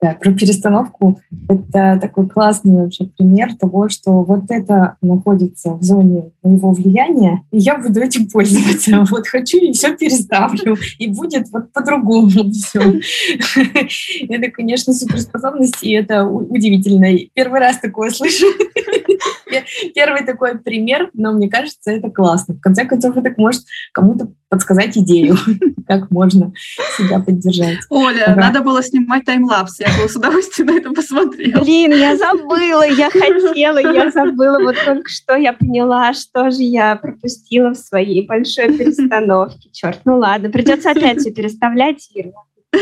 да, про перестановку это такой классный вообще пример того, что вот это находится в зоне моего влияния, и я буду этим пользоваться. Вот хочу и все переставлю, и будет вот по-другому все. Это, конечно, суперспособность, и это удивительно. Первый раз такое слышу. Первый такой пример, но мне кажется, это классно. В конце концов, это может кому-то подсказать идею, как можно себя поддержать. Оля, ага. надо было снимать таймлапс. Я бы с удовольствием на это посмотрела. Блин, я забыла, я хотела, я забыла. Вот только что я поняла, что же я пропустила в своей большой перестановке. Черт, ну ладно, придется опять все переставлять, Ира.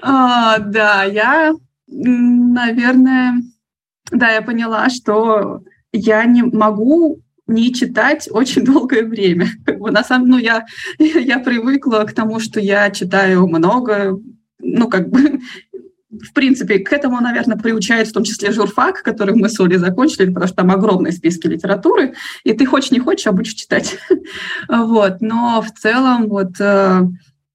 А, да, я, наверное, да, я поняла, что я не могу не читать очень долгое время. Как бы на самом ну, я, я привыкла к тому, что я читаю много, ну, как бы, в принципе, к этому, наверное, приучает в том числе журфак, который мы с Олей закончили, потому что там огромные списки литературы, и ты хочешь не хочешь, а будешь читать. вот. Но в целом вот э,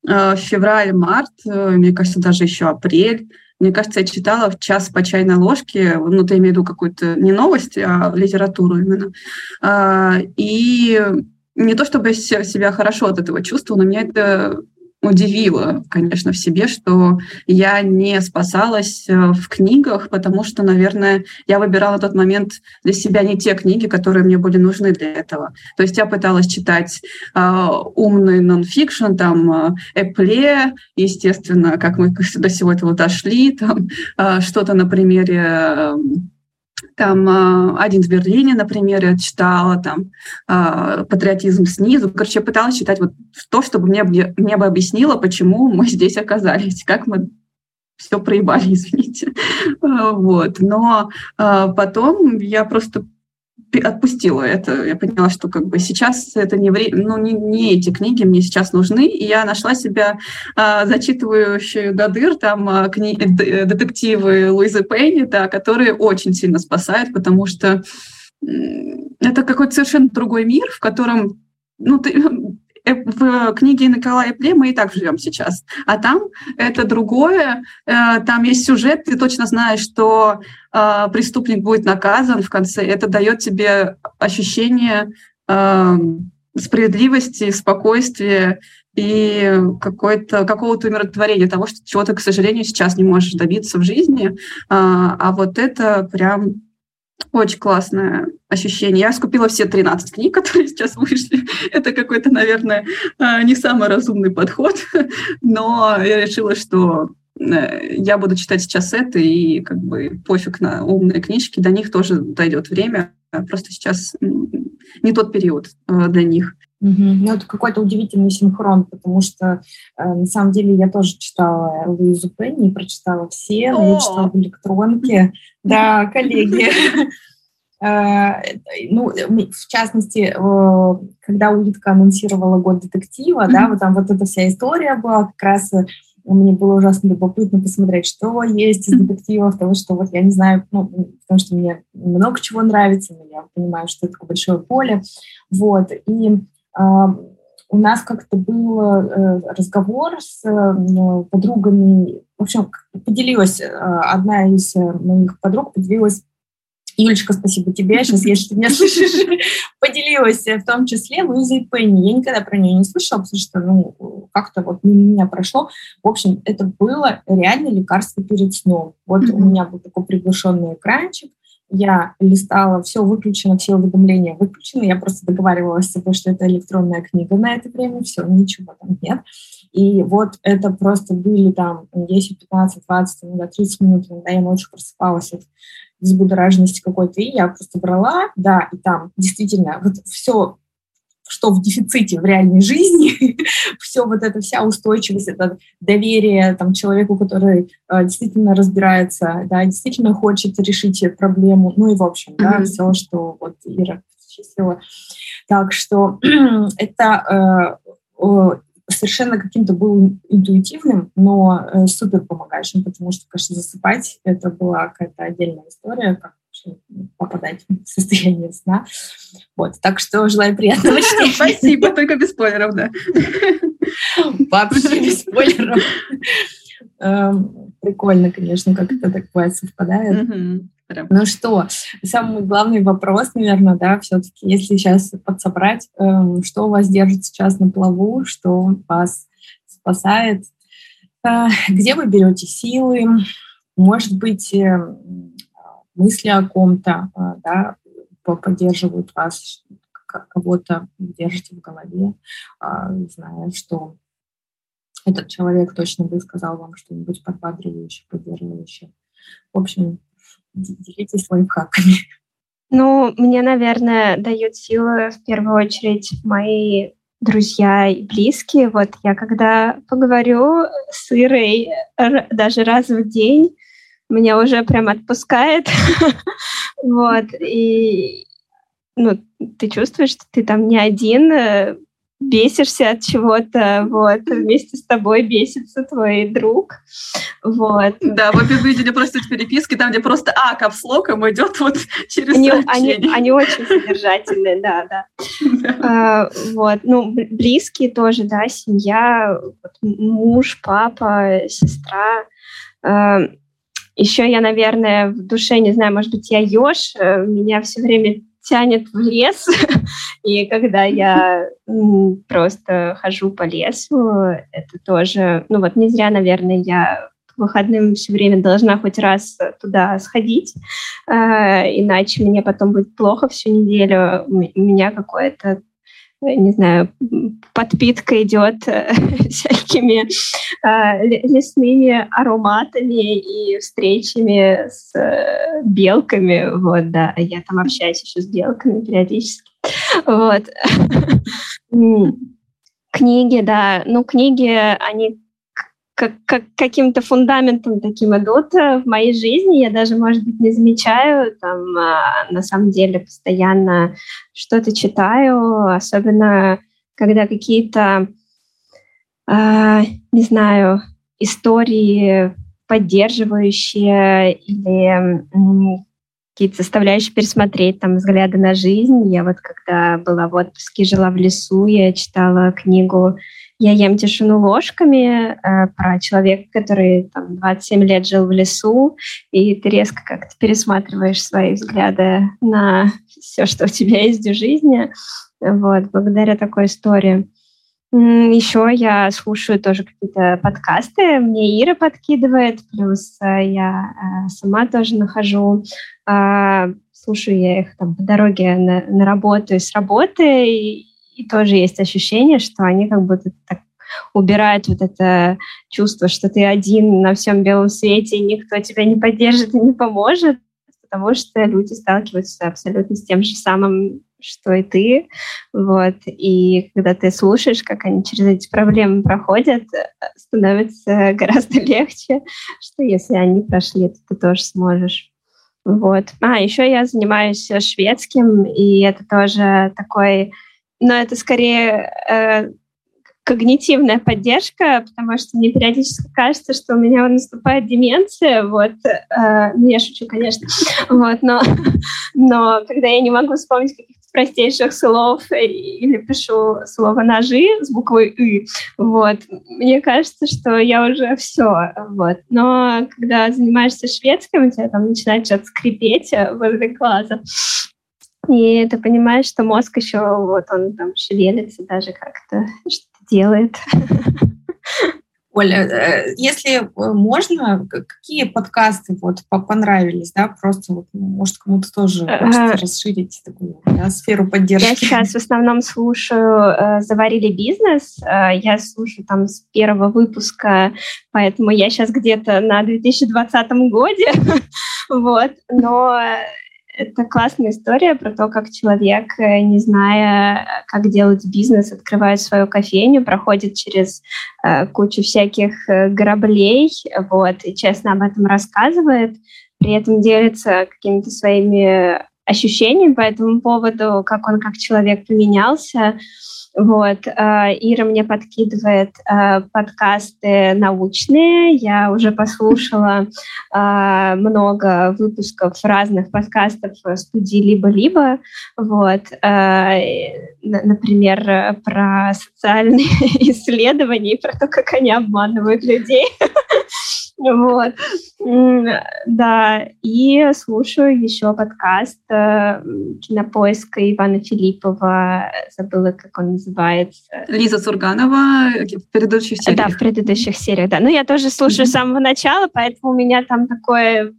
э, февраль, март, э, мне кажется, даже еще апрель, мне кажется, я читала в час по чайной ложке, ну, ты имею в виду какую-то не новость, а литературу именно. А, и не то чтобы я себя хорошо от этого чувствовала, но меня это удивило, конечно, в себе, что я не спасалась э, в книгах, потому что, наверное, я выбирала на тот момент для себя не те книги, которые мне были нужны для этого. То есть я пыталась читать э, умный нонфикшн, там, э, Эпле, естественно, как мы до всего этого дошли, там, э, что-то на примере э, там а, один в Берлине, например, я читала, там а, патриотизм снизу. Короче, я пыталась читать вот то, чтобы мне, мне бы объяснило, почему мы здесь оказались, как мы все проебали, извините. А, вот. Но потом я просто отпустила это. Я поняла, что как бы сейчас это не время, ну, не, не эти книги мне сейчас нужны. И я нашла себя а, зачитывающую до дыр там а, кни... детективы Луизы Пейни, да, которые очень сильно спасают, потому что это какой-то совершенно другой мир, в котором ну, ты, Э, в книге Николая Пле мы и так живем сейчас. А там это другое, э, там есть сюжет, ты точно знаешь, что э, преступник будет наказан в конце. Это дает тебе ощущение справедливости, спокойствия и какой-то, какого-то умиротворения того, что чего ты, к сожалению, сейчас не можешь добиться в жизни. А, а вот это прям очень классное ощущение. Я скупила все 13 книг, которые сейчас вышли. Это какой-то, наверное, э, не самый разумный подход, но я решила, что э, я буду читать сейчас это, и как бы пофиг на умные книжки, до них тоже дойдет время. Просто сейчас не тот период э, для них. Ну, это какой-то удивительный синхрон, потому что э, на самом деле я тоже читала Луизу Пенни, прочитала все, но я читала в электронке. Да, коллеги. Э, ну, в частности, когда Улитка анонсировала год детектива, да, вот там вот эта вся история была, как раз э, мне было ужасно любопытно посмотреть, что есть из детективов, того, что вот я не знаю, ну, потому что мне много чего нравится, но я понимаю, что это такое большое поле, вот, и у нас как-то был э, разговор с э, подругами. В общем, поделилась э, одна из моих подруг, поделилась Юлечка, спасибо тебе. Сейчас, если ты меня слышишь, поделилась в том числе Луизой Пенни. Я никогда про нее не слышала, потому что, ну, как-то вот мимо меня прошло. В общем, это было реально лекарство перед сном. Вот mm-hmm. у меня был такой приглушенный экранчик, я листала, все выключено, все уведомления выключены. Я просто договаривалась с собой, что это электронная книга на это время, все, ничего там нет. И вот это просто были там 10, 15, 20, иногда 30 минут, иногда я ночью просыпалась от взбудораженности какой-то, и я просто брала, да, и там действительно вот все что в дефиците в реальной жизни, все вот эта вся устойчивость, это доверие там, человеку, который э, действительно разбирается, да, действительно хочет решить проблему, ну и в общем, mm-hmm. да, все, что вот Ира числила. Так что это э, совершенно каким-то был интуитивным, но э, супер помогающим, потому что, конечно, засыпать это была какая-то отдельная история, как попадать в состояние сна. Вот, так что желаю приятного чтения. Спасибо, только без спойлеров, да. Вообще без спойлеров. Эм, прикольно, конечно, как это так бывает совпадает. Ну что, самый главный вопрос, наверное, да, все-таки, если сейчас подсобрать, эм, что вас держит сейчас на плаву, что вас спасает, э, где вы берете силы, может быть, эм, мысли о ком-то, э, да, поддерживают вас, кого-то держите в голове, а, зная, что этот человек точно бы сказал вам что-нибудь подбадривающее, поддерживающее. В общем, делитесь лайфхаками. Ну, мне, наверное, дают силы в первую очередь мои друзья и близкие. Вот я когда поговорю с Ирой даже раз в день, меня уже прям отпускает. вот. И ну, ты чувствуешь, что ты там не один, э, бесишься от чего-то, вот, вместе с тобой бесится твой друг, вот. Да, вы видели просто в переписке, там, где просто А капслоком идет вот через они, они, они очень содержательные, да, да. А, вот, ну, близкие тоже, да, семья, муж, папа, сестра, а, еще я, наверное, в душе, не знаю, может быть, я еж, э, меня все время тянет в лес, и когда я просто хожу по лесу, это тоже, ну вот не зря, наверное, я выходным все время должна хоть раз туда сходить, э, иначе мне потом будет плохо всю неделю. У меня какое-то не знаю, подпитка идет э, всякими э, лесными ароматами и встречами с э, белками. Вот, да, я там общаюсь еще с белками периодически. Вот. Книги, да. Ну, книги, они как, как каким-то фундаментом таким идут э, в моей жизни. Я даже, может быть, не замечаю. Там, а, на самом деле, постоянно что-то читаю, особенно когда какие-то, э, не знаю, истории поддерживающие или какие-то заставляющие пересмотреть там взгляды на жизнь. Я вот когда была в отпуске, жила в лесу, я читала книгу я ем тишину ложками э, про человека, который там 27 лет жил в лесу, и ты резко как-то пересматриваешь свои взгляды на все, что у тебя есть в жизни. Вот, благодаря такой истории. Еще я слушаю тоже какие-то подкасты, мне Ира подкидывает, плюс э, я э, сама тоже нахожу. А, слушаю я их там по дороге на, на работу и с работы, и, и тоже есть ощущение, что они как будто так убирают вот это чувство, что ты один на всем белом свете, и никто тебя не поддержит и не поможет, потому что люди сталкиваются абсолютно с тем же самым, что и ты. Вот. И когда ты слушаешь, как они через эти проблемы проходят, становится гораздо легче, что если они прошли, то ты тоже сможешь. Вот. А, еще я занимаюсь шведским, и это тоже такой но это скорее э, когнитивная поддержка, потому что мне периодически кажется, что у меня наступает деменция, вот, э, ну, я шучу, конечно, вот, но, но когда я не могу вспомнить каких-то простейших слов или пишу слово «ножи» с буквой «ы», вот, мне кажется, что я уже все, вот, но когда занимаешься шведским, у тебя там начинает что-то скрипеть возле глаза, и ты понимаешь, что мозг еще, вот он там шевелится даже как-то, что делает. Оля, э, если э, можно, какие подкасты вот понравились, да, просто вот, может, кому-то тоже хочется расширить такую да, сферу поддержки. Я сейчас в основном слушаю «Заварили бизнес», я слушаю там с первого выпуска, поэтому я сейчас где-то на 2020 годе, вот, но это классная история про то, как человек, э, не зная, как делать бизнес, открывает свою кофейню, проходит через э, кучу всяких э, граблей, вот, и честно об этом рассказывает, при этом делится какими-то своими ощущениями по этому поводу, как он как человек поменялся. Вот. Э, Ира мне подкидывает э, подкасты научные. Я уже послушала э, много выпусков разных подкастов студии «Либо-либо». Вот. Например, про социальные исследования и про то, как они обманывают людей. Вот. Да, и слушаю еще подкаст э, кинопоиска Ивана Филиппова, забыла, как он называется. Лиза Сурганова в предыдущих сериях. Да, в предыдущих сериях, да. Ну, я тоже слушаю mm-hmm. с самого начала, поэтому у меня там такое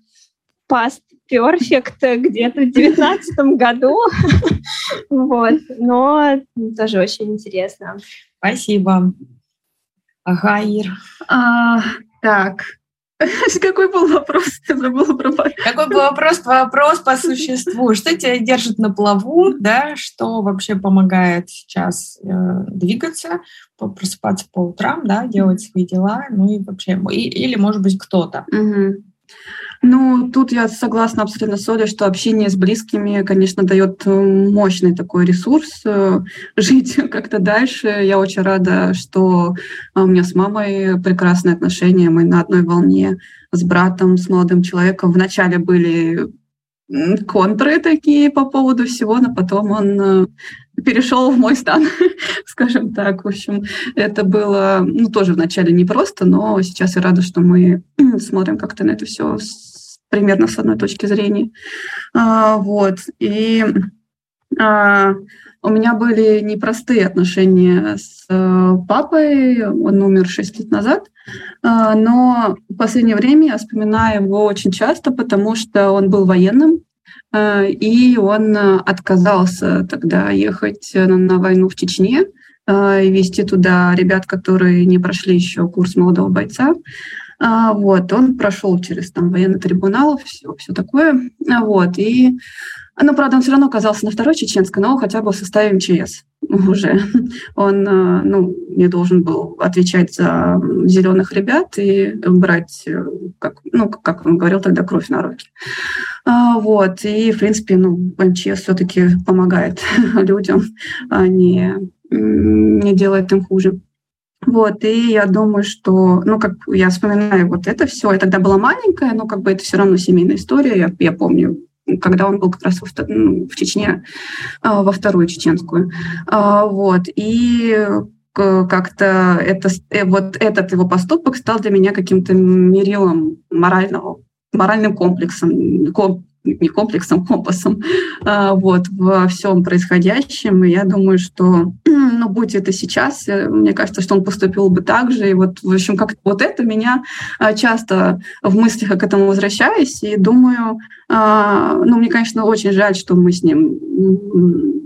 past perfect где-то в девятнадцатом году. Вот, но тоже очень интересно. Спасибо. Ага, Ир. А, так, Какой был вопрос? Я забыла про Какой был вопрос? Вопрос по существу. Что тебя держит на плаву, да? Что вообще помогает сейчас э, двигаться, просыпаться по утрам, да, делать свои дела, ну и вообще, и, или, может быть, кто-то. Угу. Ну, тут я согласна абсолютно с Олей, что общение с близкими, конечно, дает э, мощный такой ресурс э, жить как-то дальше. Я очень рада, что у меня с мамой прекрасные отношения, мы на одной волне с братом, с молодым человеком. Вначале были контры такие по поводу всего, но потом он э, перешел в мой стан, скажем так. В общем, это было, ну, тоже вначале непросто, но сейчас я рада, что мы смотрим как-то на это все примерно с одной точки зрения. А, вот. И а, у меня были непростые отношения с а, папой, он умер 6 лет назад, а, но в последнее время я вспоминаю его очень часто, потому что он был военным, и он отказался тогда ехать на, на войну в Чечне и вести туда ребят, которые не прошли еще курс молодого бойца. А, вот, он прошел через там военный трибунал, все, все такое. А, вот, и, ну, правда, он все равно оказался на второй чеченской, но хотя бы в составе МЧС уже. Он, а, ну, не должен был отвечать за зеленых ребят и брать, э, как, ну, как он говорил тогда, кровь на руки. Вот, и, в принципе, ну, МЧС все-таки помогает людям, а не, не делает им хуже. Вот, и я думаю, что, ну, как я вспоминаю вот это все, я тогда была маленькая, но как бы это все равно семейная история, я, я помню, когда он был как раз во, ну, в Чечне, а, во вторую чеченскую. А, вот, и как-то это, э, вот этот его поступок стал для меня каким-то мерилом морального, моральным комплексом, не комплексом, компасом а, вот, во всем происходящем. И я думаю, что, ну, будь это сейчас, э, мне кажется, что он поступил бы так же. И вот, в общем, как вот это меня а, часто в мыслях к этому возвращаюсь и думаю, а, ну, мне, конечно, очень жаль, что мы с ним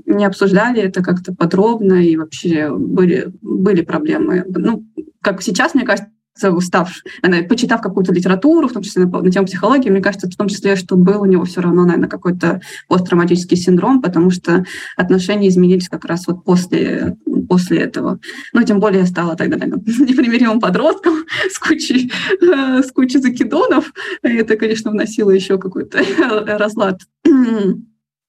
не обсуждали это как-то подробно, и вообще были, были проблемы. Ну, как сейчас, мне кажется, устав, почитав какую-то литературу, в том числе на, на тему психологии, мне кажется, в том числе, что был у него все равно, наверное, какой-то посттравматический синдром, потому что отношения изменились как раз вот после, после этого. Ну, тем более я стала тогда наверное, непримиримым подростком с кучей, э, с кучей закидонов. И это, конечно, вносило еще какой-то разлад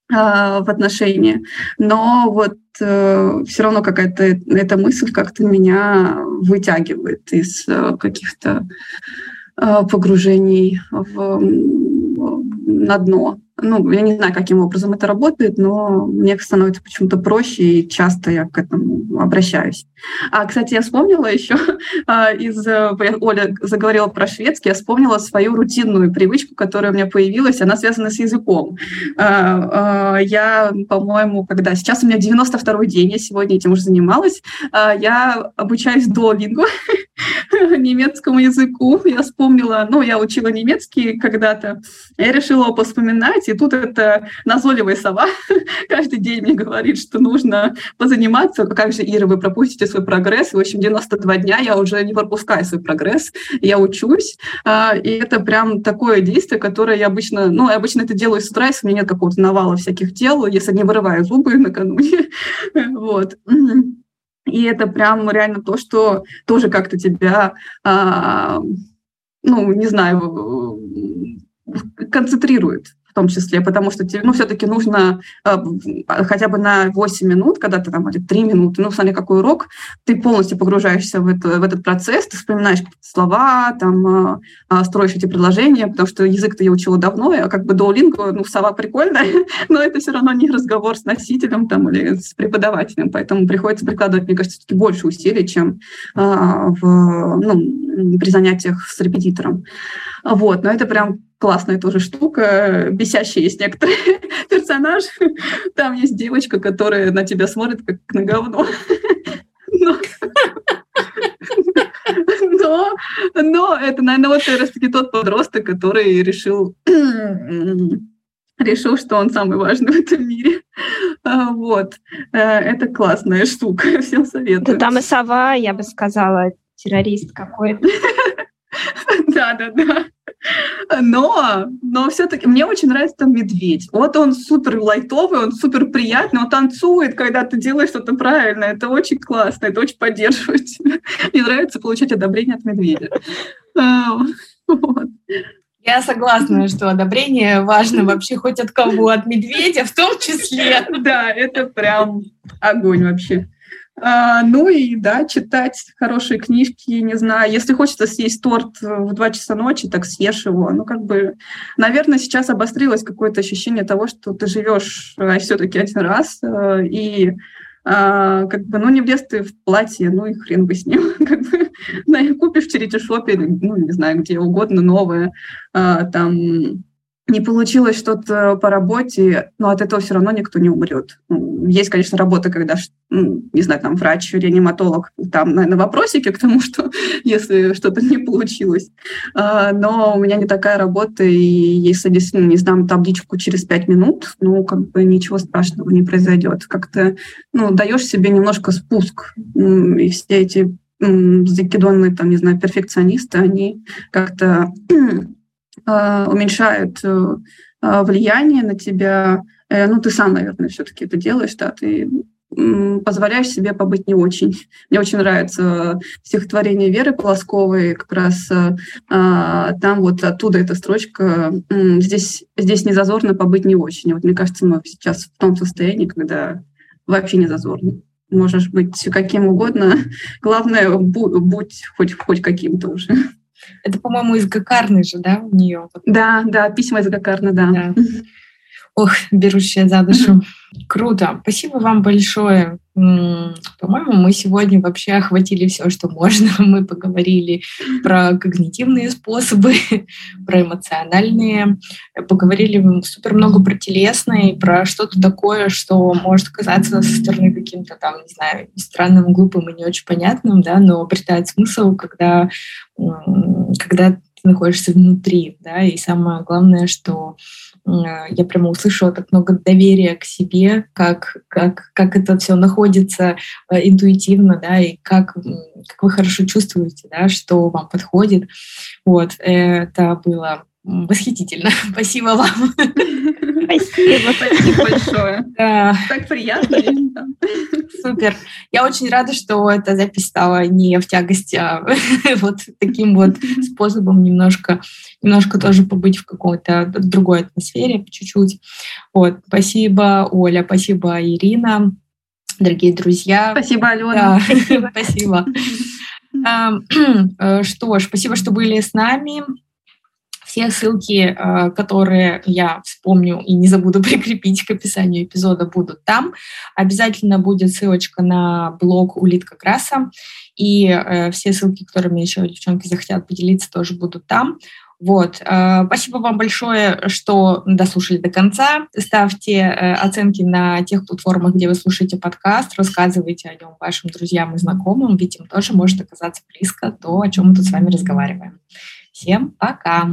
в отношения. Но вот э, все равно какая-то эта мысль как-то меня вытягивает из э, каких-то э, погружений в, на дно. Ну, я не знаю, каким образом это работает, но мне становится почему-то проще, и часто я к этому обращаюсь. А, кстати, я вспомнила еще а, из... Э, Оля заговорила про шведский, я вспомнила свою рутинную привычку, которая у меня появилась, она связана с языком. А, я, по-моему, когда... Сейчас у меня 92-й день, я сегодня этим уже занималась, я обучаюсь дуолингу, немецкому языку. Я вспомнила, ну, я учила немецкий когда-то, я решила его вспоминать, и тут эта назойливая сова каждый день мне говорит, что нужно позаниматься. Как же, Ира, вы пропустите свой прогресс? В общем, 92 дня я уже не пропускаю свой прогресс, я учусь. А, и это прям такое действие, которое я обычно, ну, я обычно это делаю с утра, если у меня нет какого-то навала всяких дел, если не вырываю зубы накануне. Вот. И это прям реально то, что тоже как-то тебя, а, ну, не знаю, концентрирует в том числе, потому что тебе, ну, все-таки нужно э, хотя бы на 8 минут, когда ты там, или 3 минуты, ну, смотри, какой урок, ты полностью погружаешься в, это, в этот процесс, ты вспоминаешь слова, там, э, э, строишь эти предложения, потому что язык ты я учила давно, а как бы Duolingo, ну, сова прикольная, но это все равно не разговор с носителем там или с преподавателем, поэтому приходится прикладывать, мне кажется, все-таки больше усилий, чем э, в, ну, при занятиях с репетитором. Вот, но это прям классная тоже штука, бесящий есть некоторые персонаж. Там есть девочка, которая на тебя смотрит как на говно. Но, но это, наверное, вот как раз-таки тот подросток, который решил, решил, что он самый важный в этом мире. А, вот. Э, это классная штука, всем советую. Ну, там и сова, я бы сказала, террорист какой-то. Да, да, да. Но, но все-таки мне очень нравится там медведь. Вот он супер лайтовый, он супер приятный, он танцует, когда ты делаешь что-то правильное. Это очень классно, это очень поддерживает Мне нравится получать одобрение от медведя. А, Я согласна, что одобрение важно вообще хоть от кого, от медведя в том числе. Да, это прям огонь вообще. А, ну и да, читать хорошие книжки, не знаю. Если хочется съесть торт в 2 часа ночи, так съешь его. Ну, как бы, наверное, сейчас обострилось какое-то ощущение того, что ты живешь а, все-таки один раз, а, и а, как бы, ну, не влез ты в платье, ну и хрен бы с ним. Как бы, да, купишь в черити-шопе, ну, не знаю, где угодно новое, а, там не получилось что-то по работе, но от этого все равно никто не умрет. Ну, есть, конечно, работа, когда, ну, не знаю, там врач, реаниматолог, там, наверное, вопросики к тому, что если что-то не получилось. А, но у меня не такая работа, и если действительно не сдам табличку через пять минут, ну, как бы ничего страшного не произойдет. Как-то, ну, даешь себе немножко спуск, и все эти закидонные, там, не знаю, перфекционисты, они как-то уменьшают э, э, влияние на тебя. Ну, ты сам, наверное, все-таки это делаешь, да, ты позволяешь себе побыть не очень. Мне очень нравится стихотворение Веры Полосковой, как раз там вот оттуда эта строчка «Здесь, здесь не зазорно побыть не очень». Вот мне кажется, мы сейчас в том состоянии, когда вообще не зазорно. Можешь быть каким угодно, главное, будь хоть, хоть каким-то уже. Это, по-моему, из Гакарны же, да, у нее? Да, да, письма из Гакарны, да. да. Ох, берущая за душу. Круто. Спасибо вам большое. По-моему, мы сегодня вообще охватили все, что можно. Мы поговорили про когнитивные способы, про эмоциональные, поговорили супер много про телесное про что-то такое, что может казаться со стороны каким-то там, не знаю, странным, глупым и не очень понятным, да, но обретает смысл, когда, когда ты находишься внутри, да, и самое главное, что я прямо услышала так много доверия к себе, как, как, как это все находится э, интуитивно, да, и как, как вы хорошо чувствуете, да, что вам подходит. Вот, это было восхитительно. Спасибо вам. Спасибо. Спасибо большое. Да. Так приятно. Супер. Я очень рада, что эта запись стала не в тягость, а вот таким вот способом немножко, немножко тоже побыть в какой-то другой атмосфере чуть-чуть. Вот. Спасибо, Оля, спасибо, Ирина, дорогие друзья. Спасибо, Алена. Да, спасибо. Э, что ж, спасибо, что были с нами. Все ссылки, э, которые я вспомню и не забуду прикрепить к описанию эпизода, будут там. Обязательно будет ссылочка на блог Улитка Краса. И э, все ссылки, которыми еще девчонки захотят поделиться, тоже будут там. Вот. Э, спасибо вам большое, что дослушали до конца. Ставьте оценки на тех платформах, где вы слушаете подкаст, рассказывайте о нем вашим друзьям и знакомым, ведь им тоже может оказаться близко то, о чем мы тут с вами разговариваем. Всем пока!